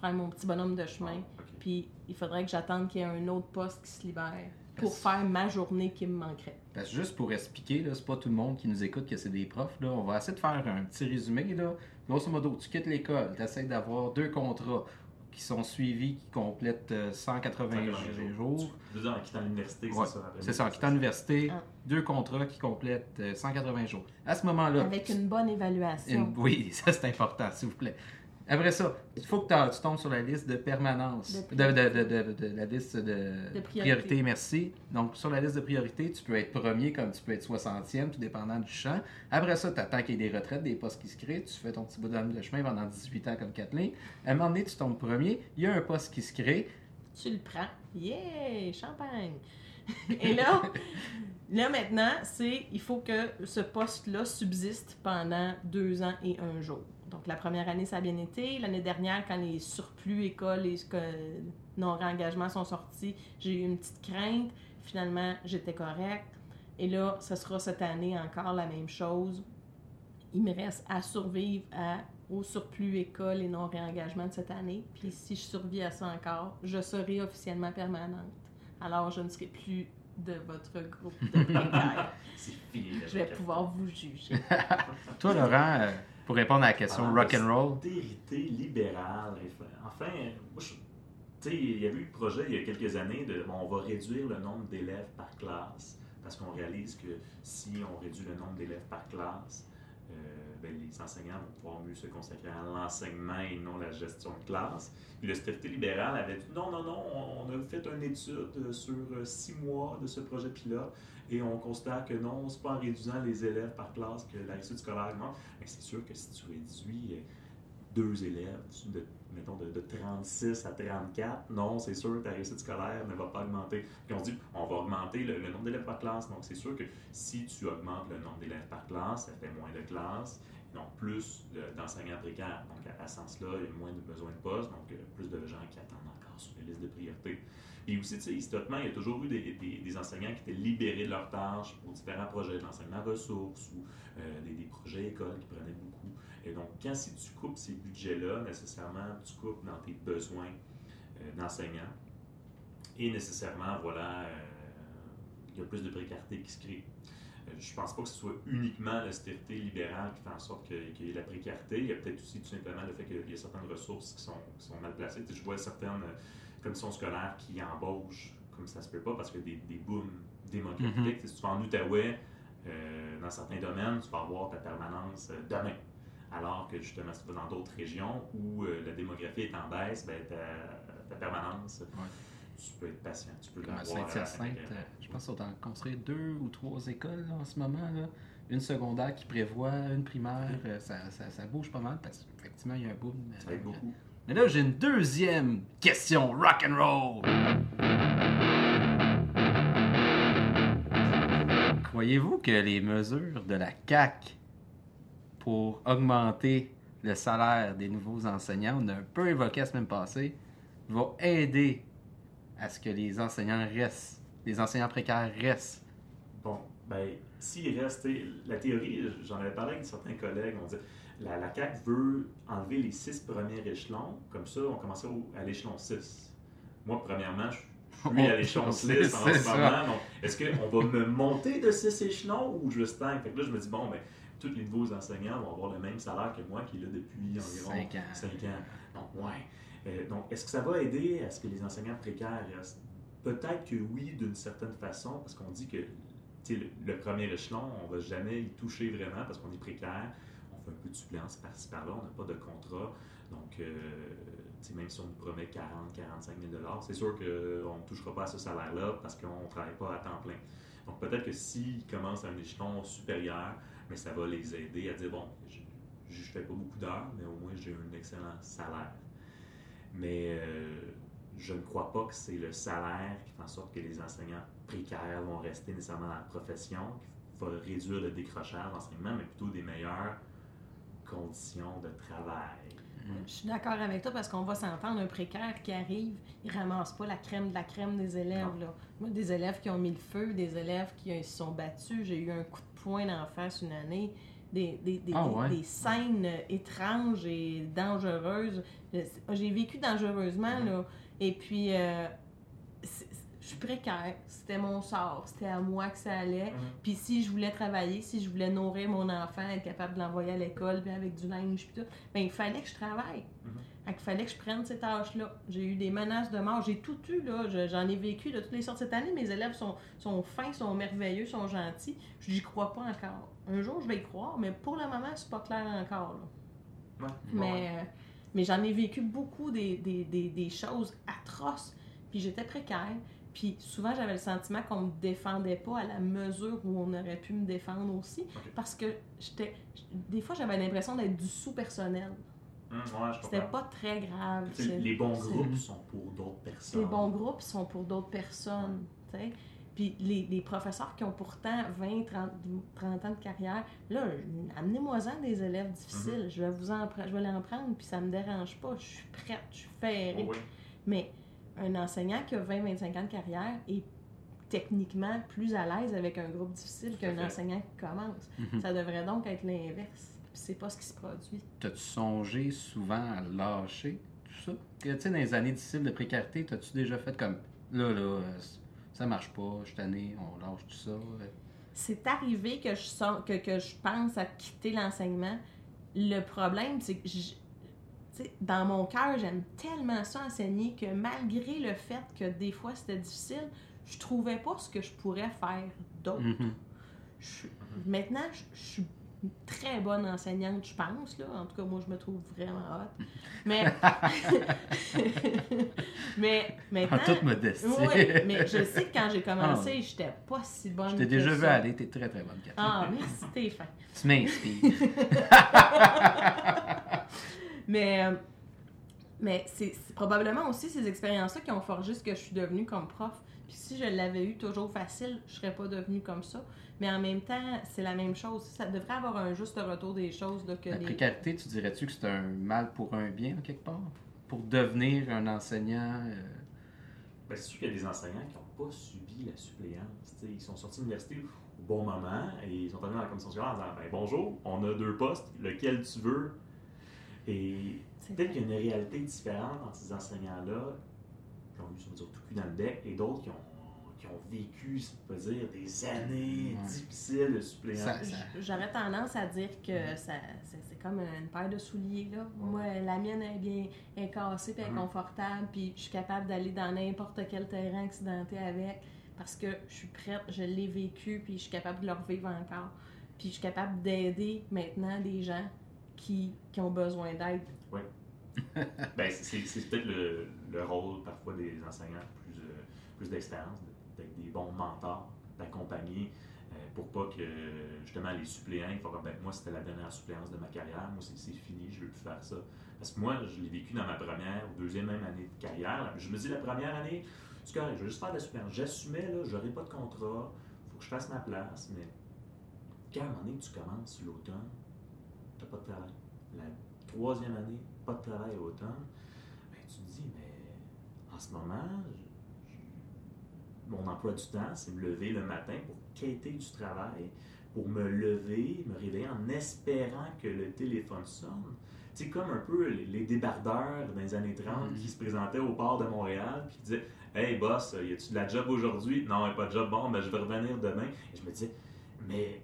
faire mon petit bonhomme de chemin, Ok. puis il faudrait que j'attende qu'il y ait un autre poste qui se libère pour faire ma journée qui me manquerait. Parce juste pour expliquer, c'est pas tout le monde qui nous écoute que c'est des profs. Là. On va essayer de faire un petit résumé. Là. Grosso modo, tu quittes l'école, tu essaies d'avoir deux contrats qui sont suivis, qui complètent euh, 180 180 jours. Je veux dire, en quittant l'université, Ouais, c'est ça. C'est ça, en quittant l'université, Ah. deux contrats qui complètent euh, 180 jours. À ce moment-là, Avec une bonne évaluation. une- Oui, ça c'est important, s'il vous plaît. Après ça, il faut que tu tombes sur la liste de permanence. De De, de- de- de- de- la liste de, De priorité. merci. Donc, sur la liste de priorité, tu peux être premier comme tu peux être 60e, tout dépendant du champ. Après ça, tu attends qu'il y ait des retraites, des postes qui se créent. Tu fais ton petit bout de chemin pendant 18 ans comme Kathleen. À un moment donné, tu tombes premier. Il y a un poste qui se crée. Tu le prends. Yeah! Champagne! Et là, là maintenant, c'est il faut que ce poste-là subsiste pendant deux ans et un jour. Donc la première année, ça a bien été. L'année dernière, quand les surplus écoles et non-réengagements sont sortis, j'ai eu une petite crainte. Finalement, j'étais correcte. Et là, ce sera cette année encore la même chose. Il me reste à survivre à, au surplus école et non-réengagement de cette année. Puis si je survis à ça encore, je serai officiellement permanente. Alors, je ne serai plus de votre groupe de précaires. Je vais pouvoir vous juger. Toi, Laurent, euh, pour répondre à la question Parlant rock and roll, L'austérité libérale. Enfin, moi, je- il y a eu le projet il y a quelques années de bon, on va réduire le nombre d'élèves par classe parce qu'on réalise que si on réduit le nombre d'élèves par classe, euh, ben, les enseignants vont pouvoir mieux se consacrer à l'enseignement et non la gestion de classe. Puis l'austérité libérale avait dit non, non, non, on, on a fait une étude sur euh, six mois de ce projet pilote et on constate que non, c'est pas en réduisant les élèves par classe que la réussite scolaire augmente. Mais c'est sûr que si tu réduis euh, deux élèves, de, mettons de, de 36 à 34, non, c'est sûr que ta réussite scolaire ne va pas augmenter. Puis on dit, on va augmenter le, le nombre d'élèves par classe. Donc c'est sûr que si tu augmentes le nombre d'élèves par classe, ça fait moins de classes, donc plus de- d'enseignants précaires. Donc à, ce sens-là, il y a moins de besoin de postes, donc euh, plus de gens qui attendent encore sur les listes de priorité. Et aussi, historiquement, il y a toujours eu des, enseignants qui étaient libérés de leurs tâches pour différents projets, de l'enseignement ressources ou euh, des, projets écoles qui prenaient beaucoup. Et donc, quand si tu coupes ces budgets-là, nécessairement, tu coupes dans tes besoins euh, d'enseignants. Et nécessairement, voilà, il y a plus de précarité qui se crée. Je pense pas que ce soit uniquement l'austérité libérale qui fait en sorte qu'il y ait la précarité. Il y a peut-être aussi tout simplement le fait qu'il y a certaines ressources qui sont, qui sont mal placées. Je vois certaines commissions scolaires qui embauchent comme ça se peut pas parce que des, des booms démographiques. Si tu vas en Outaouais, euh, dans certains domaines, tu vas avoir ta permanence euh, demain. Alors que justement, si tu vas dans d'autres régions où euh, la démographie est en baisse, ben, ta, ta permanence, tu peux être patient. Tu peux Comme Sainte-Hyacinthe, euh, euh, euh, je pense qu'on est en construire deux ou trois écoles en ce moment. Là. Une secondaire qui prévoit, une primaire, ça, ça, bouge pas mal parce qu'effectivement, il y a un boom. Mais là, j'ai une deuxième question rock and roll. Croyez-vous que les mesures de la CAC pour augmenter le salaire des nouveaux enseignants, on a un peu évoqué la semaine passée, vont aider à ce que les enseignants restent, les enseignants précaires restent. Bon, ben, s'il reste, tu sais, la théorie, j'en avais parlé avec certains collègues, on dit, la, la CAQ veut enlever les six premiers échelons, comme ça, on commencerait au- à l'échelon 6. Moi, premièrement, je je suis à l'échelon 6 en ce ça. moment, donc est-ce qu'on va me monter de 6 échelons ou je stagne? Fait que là, je me dis, bon, ben, tous les nouveaux enseignants vont avoir le même salaire que moi qui est là depuis environ Cinq ans. 5 ans. Donc, ouais. Euh, donc, est-ce que ça va aider à ce que les enseignants précaires restent? Peut-être que oui, d'une certaine façon, parce qu'on dit que le, premier échelon, on va jamais y toucher vraiment parce qu'on est précaire. On fait un peu de suppléance par-ci par-là, on n'a pas de contrat. Donc, euh, même si on nous promet 40, 45 000 c'est sûr qu'on ne touchera pas à ce salaire-là parce qu'on ne travaille pas à temps plein. Donc, peut-être que s'ils commencent à un échelon supérieur, mais ça va les aider à dire bon, je ne fais pas beaucoup d'heures, mais au moins j'ai un excellent salaire. Mais euh, je ne crois pas que c'est le salaire qui fait en sorte que les enseignants précaires vont rester nécessairement dans la profession, qu'il va réduire le décrochage d'enseignement, mais plutôt des meilleures conditions de travail. Je suis d'accord avec toi parce qu'on va s'entendre, un précaire qui arrive, il ramasse pas la crème de la crème des élèves. Là. Moi, des élèves qui ont mis le feu, des élèves qui se sont battus, j'ai eu un coup de poing d'en face une année, des, des, des, Ah des- ouais? des scènes étranges et dangereuses. J'ai vécu dangereusement, là. Et puis, euh, je suis précaire, c'était mon sort, c'était à moi que ça allait. Puis si je voulais travailler, si je voulais nourrir mon enfant, être capable de l'envoyer à l'école, puis avec du linge, puis tout, ben il fallait que je travaille. Mhm. Fait qu'il fallait que je prenne ces tâches-là. J'ai eu des menaces de mort, j'ai tout eu, là. Je- J'en ai vécu de toutes les sortes. Cette année, mes élèves sont, sont fins, sont merveilleux, sont gentils. Je n'y crois pas encore. Un jour, je vais y croire, mais pour le moment, c'est pas clair encore, là. Ouais. Mais, euh, mais j'en ai vécu beaucoup des, des, des, des choses atroces. Puis j'étais précaire. Puis souvent, j'avais le sentiment qu'on me défendait pas à la mesure où on aurait pu me défendre aussi. Parce que j'étais. Des fois, j'avais l'impression d'être du sous-personnel. Hum, ouais, C'était pas très grave. Les bons groupes sont pour d'autres personnes. Les bons groupes sont pour d'autres personnes. Puis les, les professeurs qui ont pourtant 20, 30, 30 ans de carrière, là, amenez-moi-en des élèves difficiles. Mhm. Je vais vous en je vais les en prendre, puis ça me dérange pas. Je suis prête, je suis ferrée. Oui. Mais un enseignant qui a 20-25 ans de carrière est techniquement plus à l'aise avec un groupe difficile qu'un enseignant qui commence. Mhm. Ça devrait donc être l'inverse. Puis c'est pas ce qui se produit. T'as-tu songé souvent à lâcher tout ça? Tu sais, dans les années difficiles de précarité, t'as-tu déjà fait comme là, là, euh, ça marche pas, je suis tanné, on lâche tout ça? C'est arrivé que je, sens, que, que je pense à quitter l'enseignement. Le problème, c'est que je- dans mon cœur, j'aime tellement ça enseigner que malgré le fait que des fois c'était difficile, je trouvais pas ce que je pourrais faire d'autre. Je- maintenant, je, je suis une très bonne enseignante, je pense. Là. En tout cas, moi, je me trouve vraiment hot. Mais, mais En maintenant... toute modestie. Oui, mais je sais que quand j'ai commencé, Ah. j'étais pas si bonne Je t'ai déjà vu aller, t'es très très bonne, Cathy. Ah, merci, t'es fin. Tu m'inspires. Mais, euh, mais c'est probablement aussi ces expériences-là qui ont forgé ce que je suis devenue comme prof. Puis si je l'avais eu toujours facile, je serais pas devenue comme ça. Mais en même temps, c'est la même chose. Ça devrait avoir un juste retour des choses. Là, que La les- précarité, tu dirais-tu que c'est un mal pour un bien, en quelque part? Pour devenir un enseignant. euh, Ben, c'est sûr qu'il y a des enseignants qui n'ont pas subi la suppléance. Ils sont sortis de l'université au bon moment et ils sont arrivés dans la commission scolaire en disant ben, Bonjour, on a deux postes, lequel tu veux? Et c'est peut-être qu'il y a une réalité différente entre ces enseignants-là qui ont eu, dire, tout cul dans le bec et d'autres qui ont, qui ont vécu, si on peut dire, des années Ouais. difficiles de J'aurais tendance à dire que ça, c'est, comme une paire de souliers. Là. Moi, la mienne est bien est cassée puis elle est Mhm. confortable, puis je suis capable d'aller dans n'importe quel terrain accidenté avec parce que je suis prête, je l'ai vécu, puis je suis capable de le revivre encore. Puis je suis capable d'aider maintenant des gens qui, qui ont besoin d'aide. Ben, c'est- peut-être le, le rôle parfois des enseignants plus, euh, plus d'expérience, d'être des bons mentors, d'accompagner euh, pour pas que justement les suppléants, ils font ben, moi c'était la dernière suppléance de ma carrière, moi c'est fini, je veux plus faire ça. Parce que moi, je l'ai vécu dans ma première ou deuxième même année de carrière. Je me dis la première année, c'est correct, je vais juste faire de la suppléance. J'assumais, là, j'aurai pas de contrat, faut que je fasse ma place, mais quand à un moment donné tu commences l'automne, tu n'as pas de travail. La troisième année, pas de travail à l'automne, ben, tu te dis, mais en ce moment, je- je- mon emploi du temps, c'est me lever le matin pour quêter du travail, pour me lever, me réveiller en espérant que le téléphone sonne. C'est comme un peu les débardeurs dans les années 30 Mhm. qui se présentaient au port de Montréal puis qui disaient Hey boss, y a-tu de la job aujourd'hui Non, y a pas de job. Bon, ben je vais revenir demain. Et je me disais Mais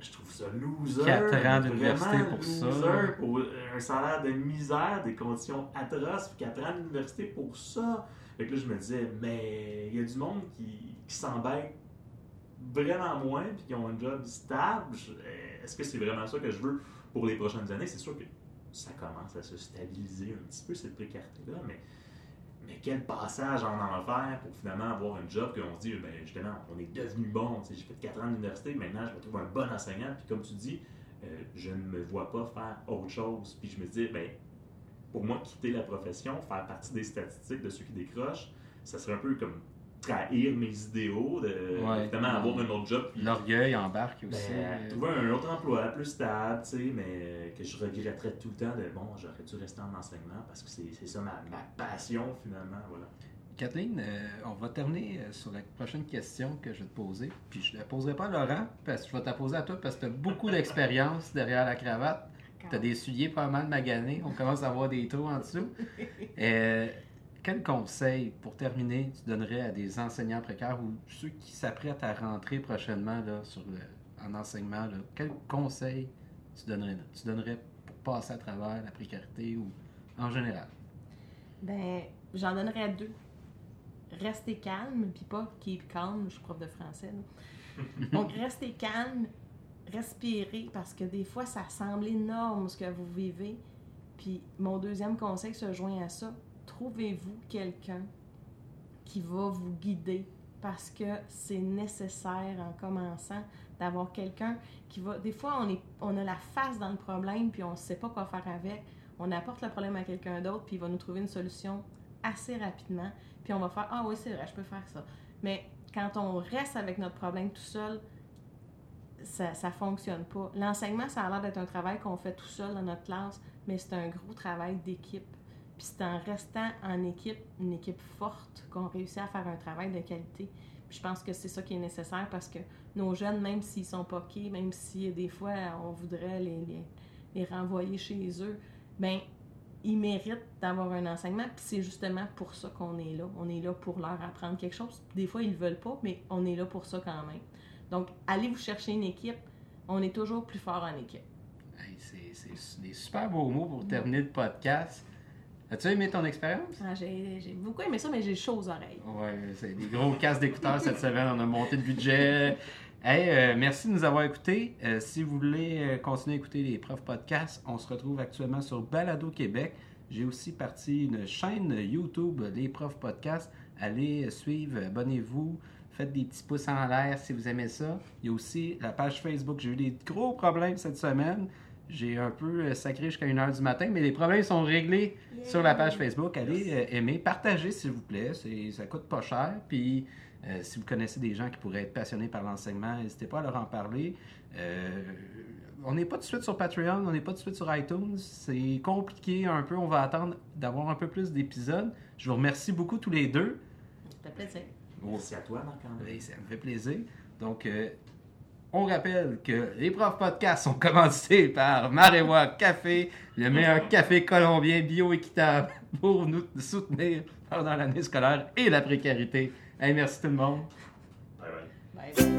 je trouve ça loser. Quatre ans d'université vraiment pour ça. loser, pour un salaire de misère, des conditions atroces, puis 4 ans d'université pour ça. Fait que là, je me disais, mais il y a du monde qui, qui s'embête vraiment moins, puis qui ont un job stable. Euh, Est-ce que c'est vraiment ça que je veux pour les prochaines années? C'est sûr que ça commence à se stabiliser un petit peu, cette précarité-là, mais, mais quel passage en enfer pour finalement avoir un job qu'on se dit, ben, justement, on est devenu bon. J'ai fait 4 ans d'université, maintenant je me trouve un bon enseignant, puis comme tu dis, euh, je ne me vois pas faire autre chose. Puis je me dis, ben, pour moi, quitter la profession, faire partie des statistiques de ceux qui décrochent, ça serait un peu comme trahir mes idéaux, de Ouais. évidemment avoir un autre job. puis, L'orgueil embarque aussi. ben, euh, trouver un autre emploi plus stable, tu sais, mais que je regretterais tout le temps de bon, j'aurais dû rester en enseignement parce que c'est c'est ça ma, ma passion finalement. Voilà. Kathleen, euh, on va terminer euh, sur la prochaine question que je vais te poser. Puis je ne la poserai pas à Laurent, parce que je vais te la poser à toi parce que tu as beaucoup d'expérience derrière la cravate. Tu as des souliers pas mal maganés. On commence à avoir des trous en dessous. Euh, quel conseil, pour terminer, tu donnerais à des enseignants précaires ou ceux qui s'apprêtent à rentrer prochainement là, sur le- en enseignement? Là, quel conseil tu donnerais, tu donnerais pour passer à travers la précarité ou en général? Ben, j'en donnerais deux. Restez calme, puis pas keep calm, je suis prof de français. là. Donc, restez calme, respirez, parce que des fois, ça semble énorme ce que vous vivez. Puis, mon deuxième conseil se joint à ça. Trouvez-vous quelqu'un qui va vous guider, parce que c'est nécessaire en commençant d'avoir quelqu'un qui va. Des fois, on, est, on a la face dans le problème, puis on ne sait pas quoi faire avec on apporte le problème à quelqu'un d'autre, puis il va nous trouver une solution assez rapidement, puis on va faire Ah oui, c'est vrai, je peux faire ça. Mais quand on reste avec notre problème tout seul, ça ne fonctionne pas. L'enseignement, ça a l'air d'être un travail qu'on fait tout seul dans notre classe, mais c'est un gros travail d'équipe. Puis c'est en restant en équipe, une équipe forte, qu'on réussit à faire un travail de qualité. Puis je pense que c'est ça qui est nécessaire parce que nos jeunes, même s'ils sont poqués, même si des fois on voudrait les, les, renvoyer chez eux, ben ils méritent d'avoir un enseignement. Puis c'est justement pour ça qu'on est là. On est là pour leur apprendre quelque chose. Des fois, ils ne veulent pas, mais on est là pour ça quand même. Donc, allez vous chercher une équipe. On est toujours plus fort en équipe. C'est des super beaux mots pour terminer le podcast. As-tu aimé ton expérience? Ah, j'ai beaucoup aimé ça, mais j'ai chaud aux oreilles. Ouais, c'est des gros casques d'écouteurs cette semaine. On a monté le budget. Hey, euh, merci de nous avoir écoutés. Euh, si vous voulez euh, continuer à écouter les profs podcasts, on se retrouve actuellement sur Balado Québec. J'ai aussi parti une chaîne YouTube, Les profs podcasts. Allez suivre, abonnez-vous, faites des petits pouces en l'air si vous aimez ça. Il y a aussi la page Facebook. J'ai eu des gros problèmes cette semaine. J'ai un peu euh, sacré jusqu'à 1h du matin, mais les problèmes sont réglés sur la page Facebook. Allez euh, aimer, partagez s'il vous plaît. C'est- Ça coûte pas cher. Puis euh, si vous connaissez des gens qui pourraient être passionnés par l'enseignement, n'hésitez pas à leur en parler. Euh, on n'est pas tout de suite sur Patreon, on n'est pas tout de suite sur iTunes. C'est compliqué un peu. On va attendre d'avoir un peu plus d'épisodes. Je vous remercie beaucoup tous les deux. Ça fait plaisir. Merci à toi, Marc-André. Oui, ça me fait plaisir. Donc, euh, on rappelle que les profs podcasts sont commencés par Marewa Café, le meilleur café colombien bio-équitable pour nous soutenir pendant l'année scolaire et la précarité. Hey, merci tout le monde. Bye bye. Bye.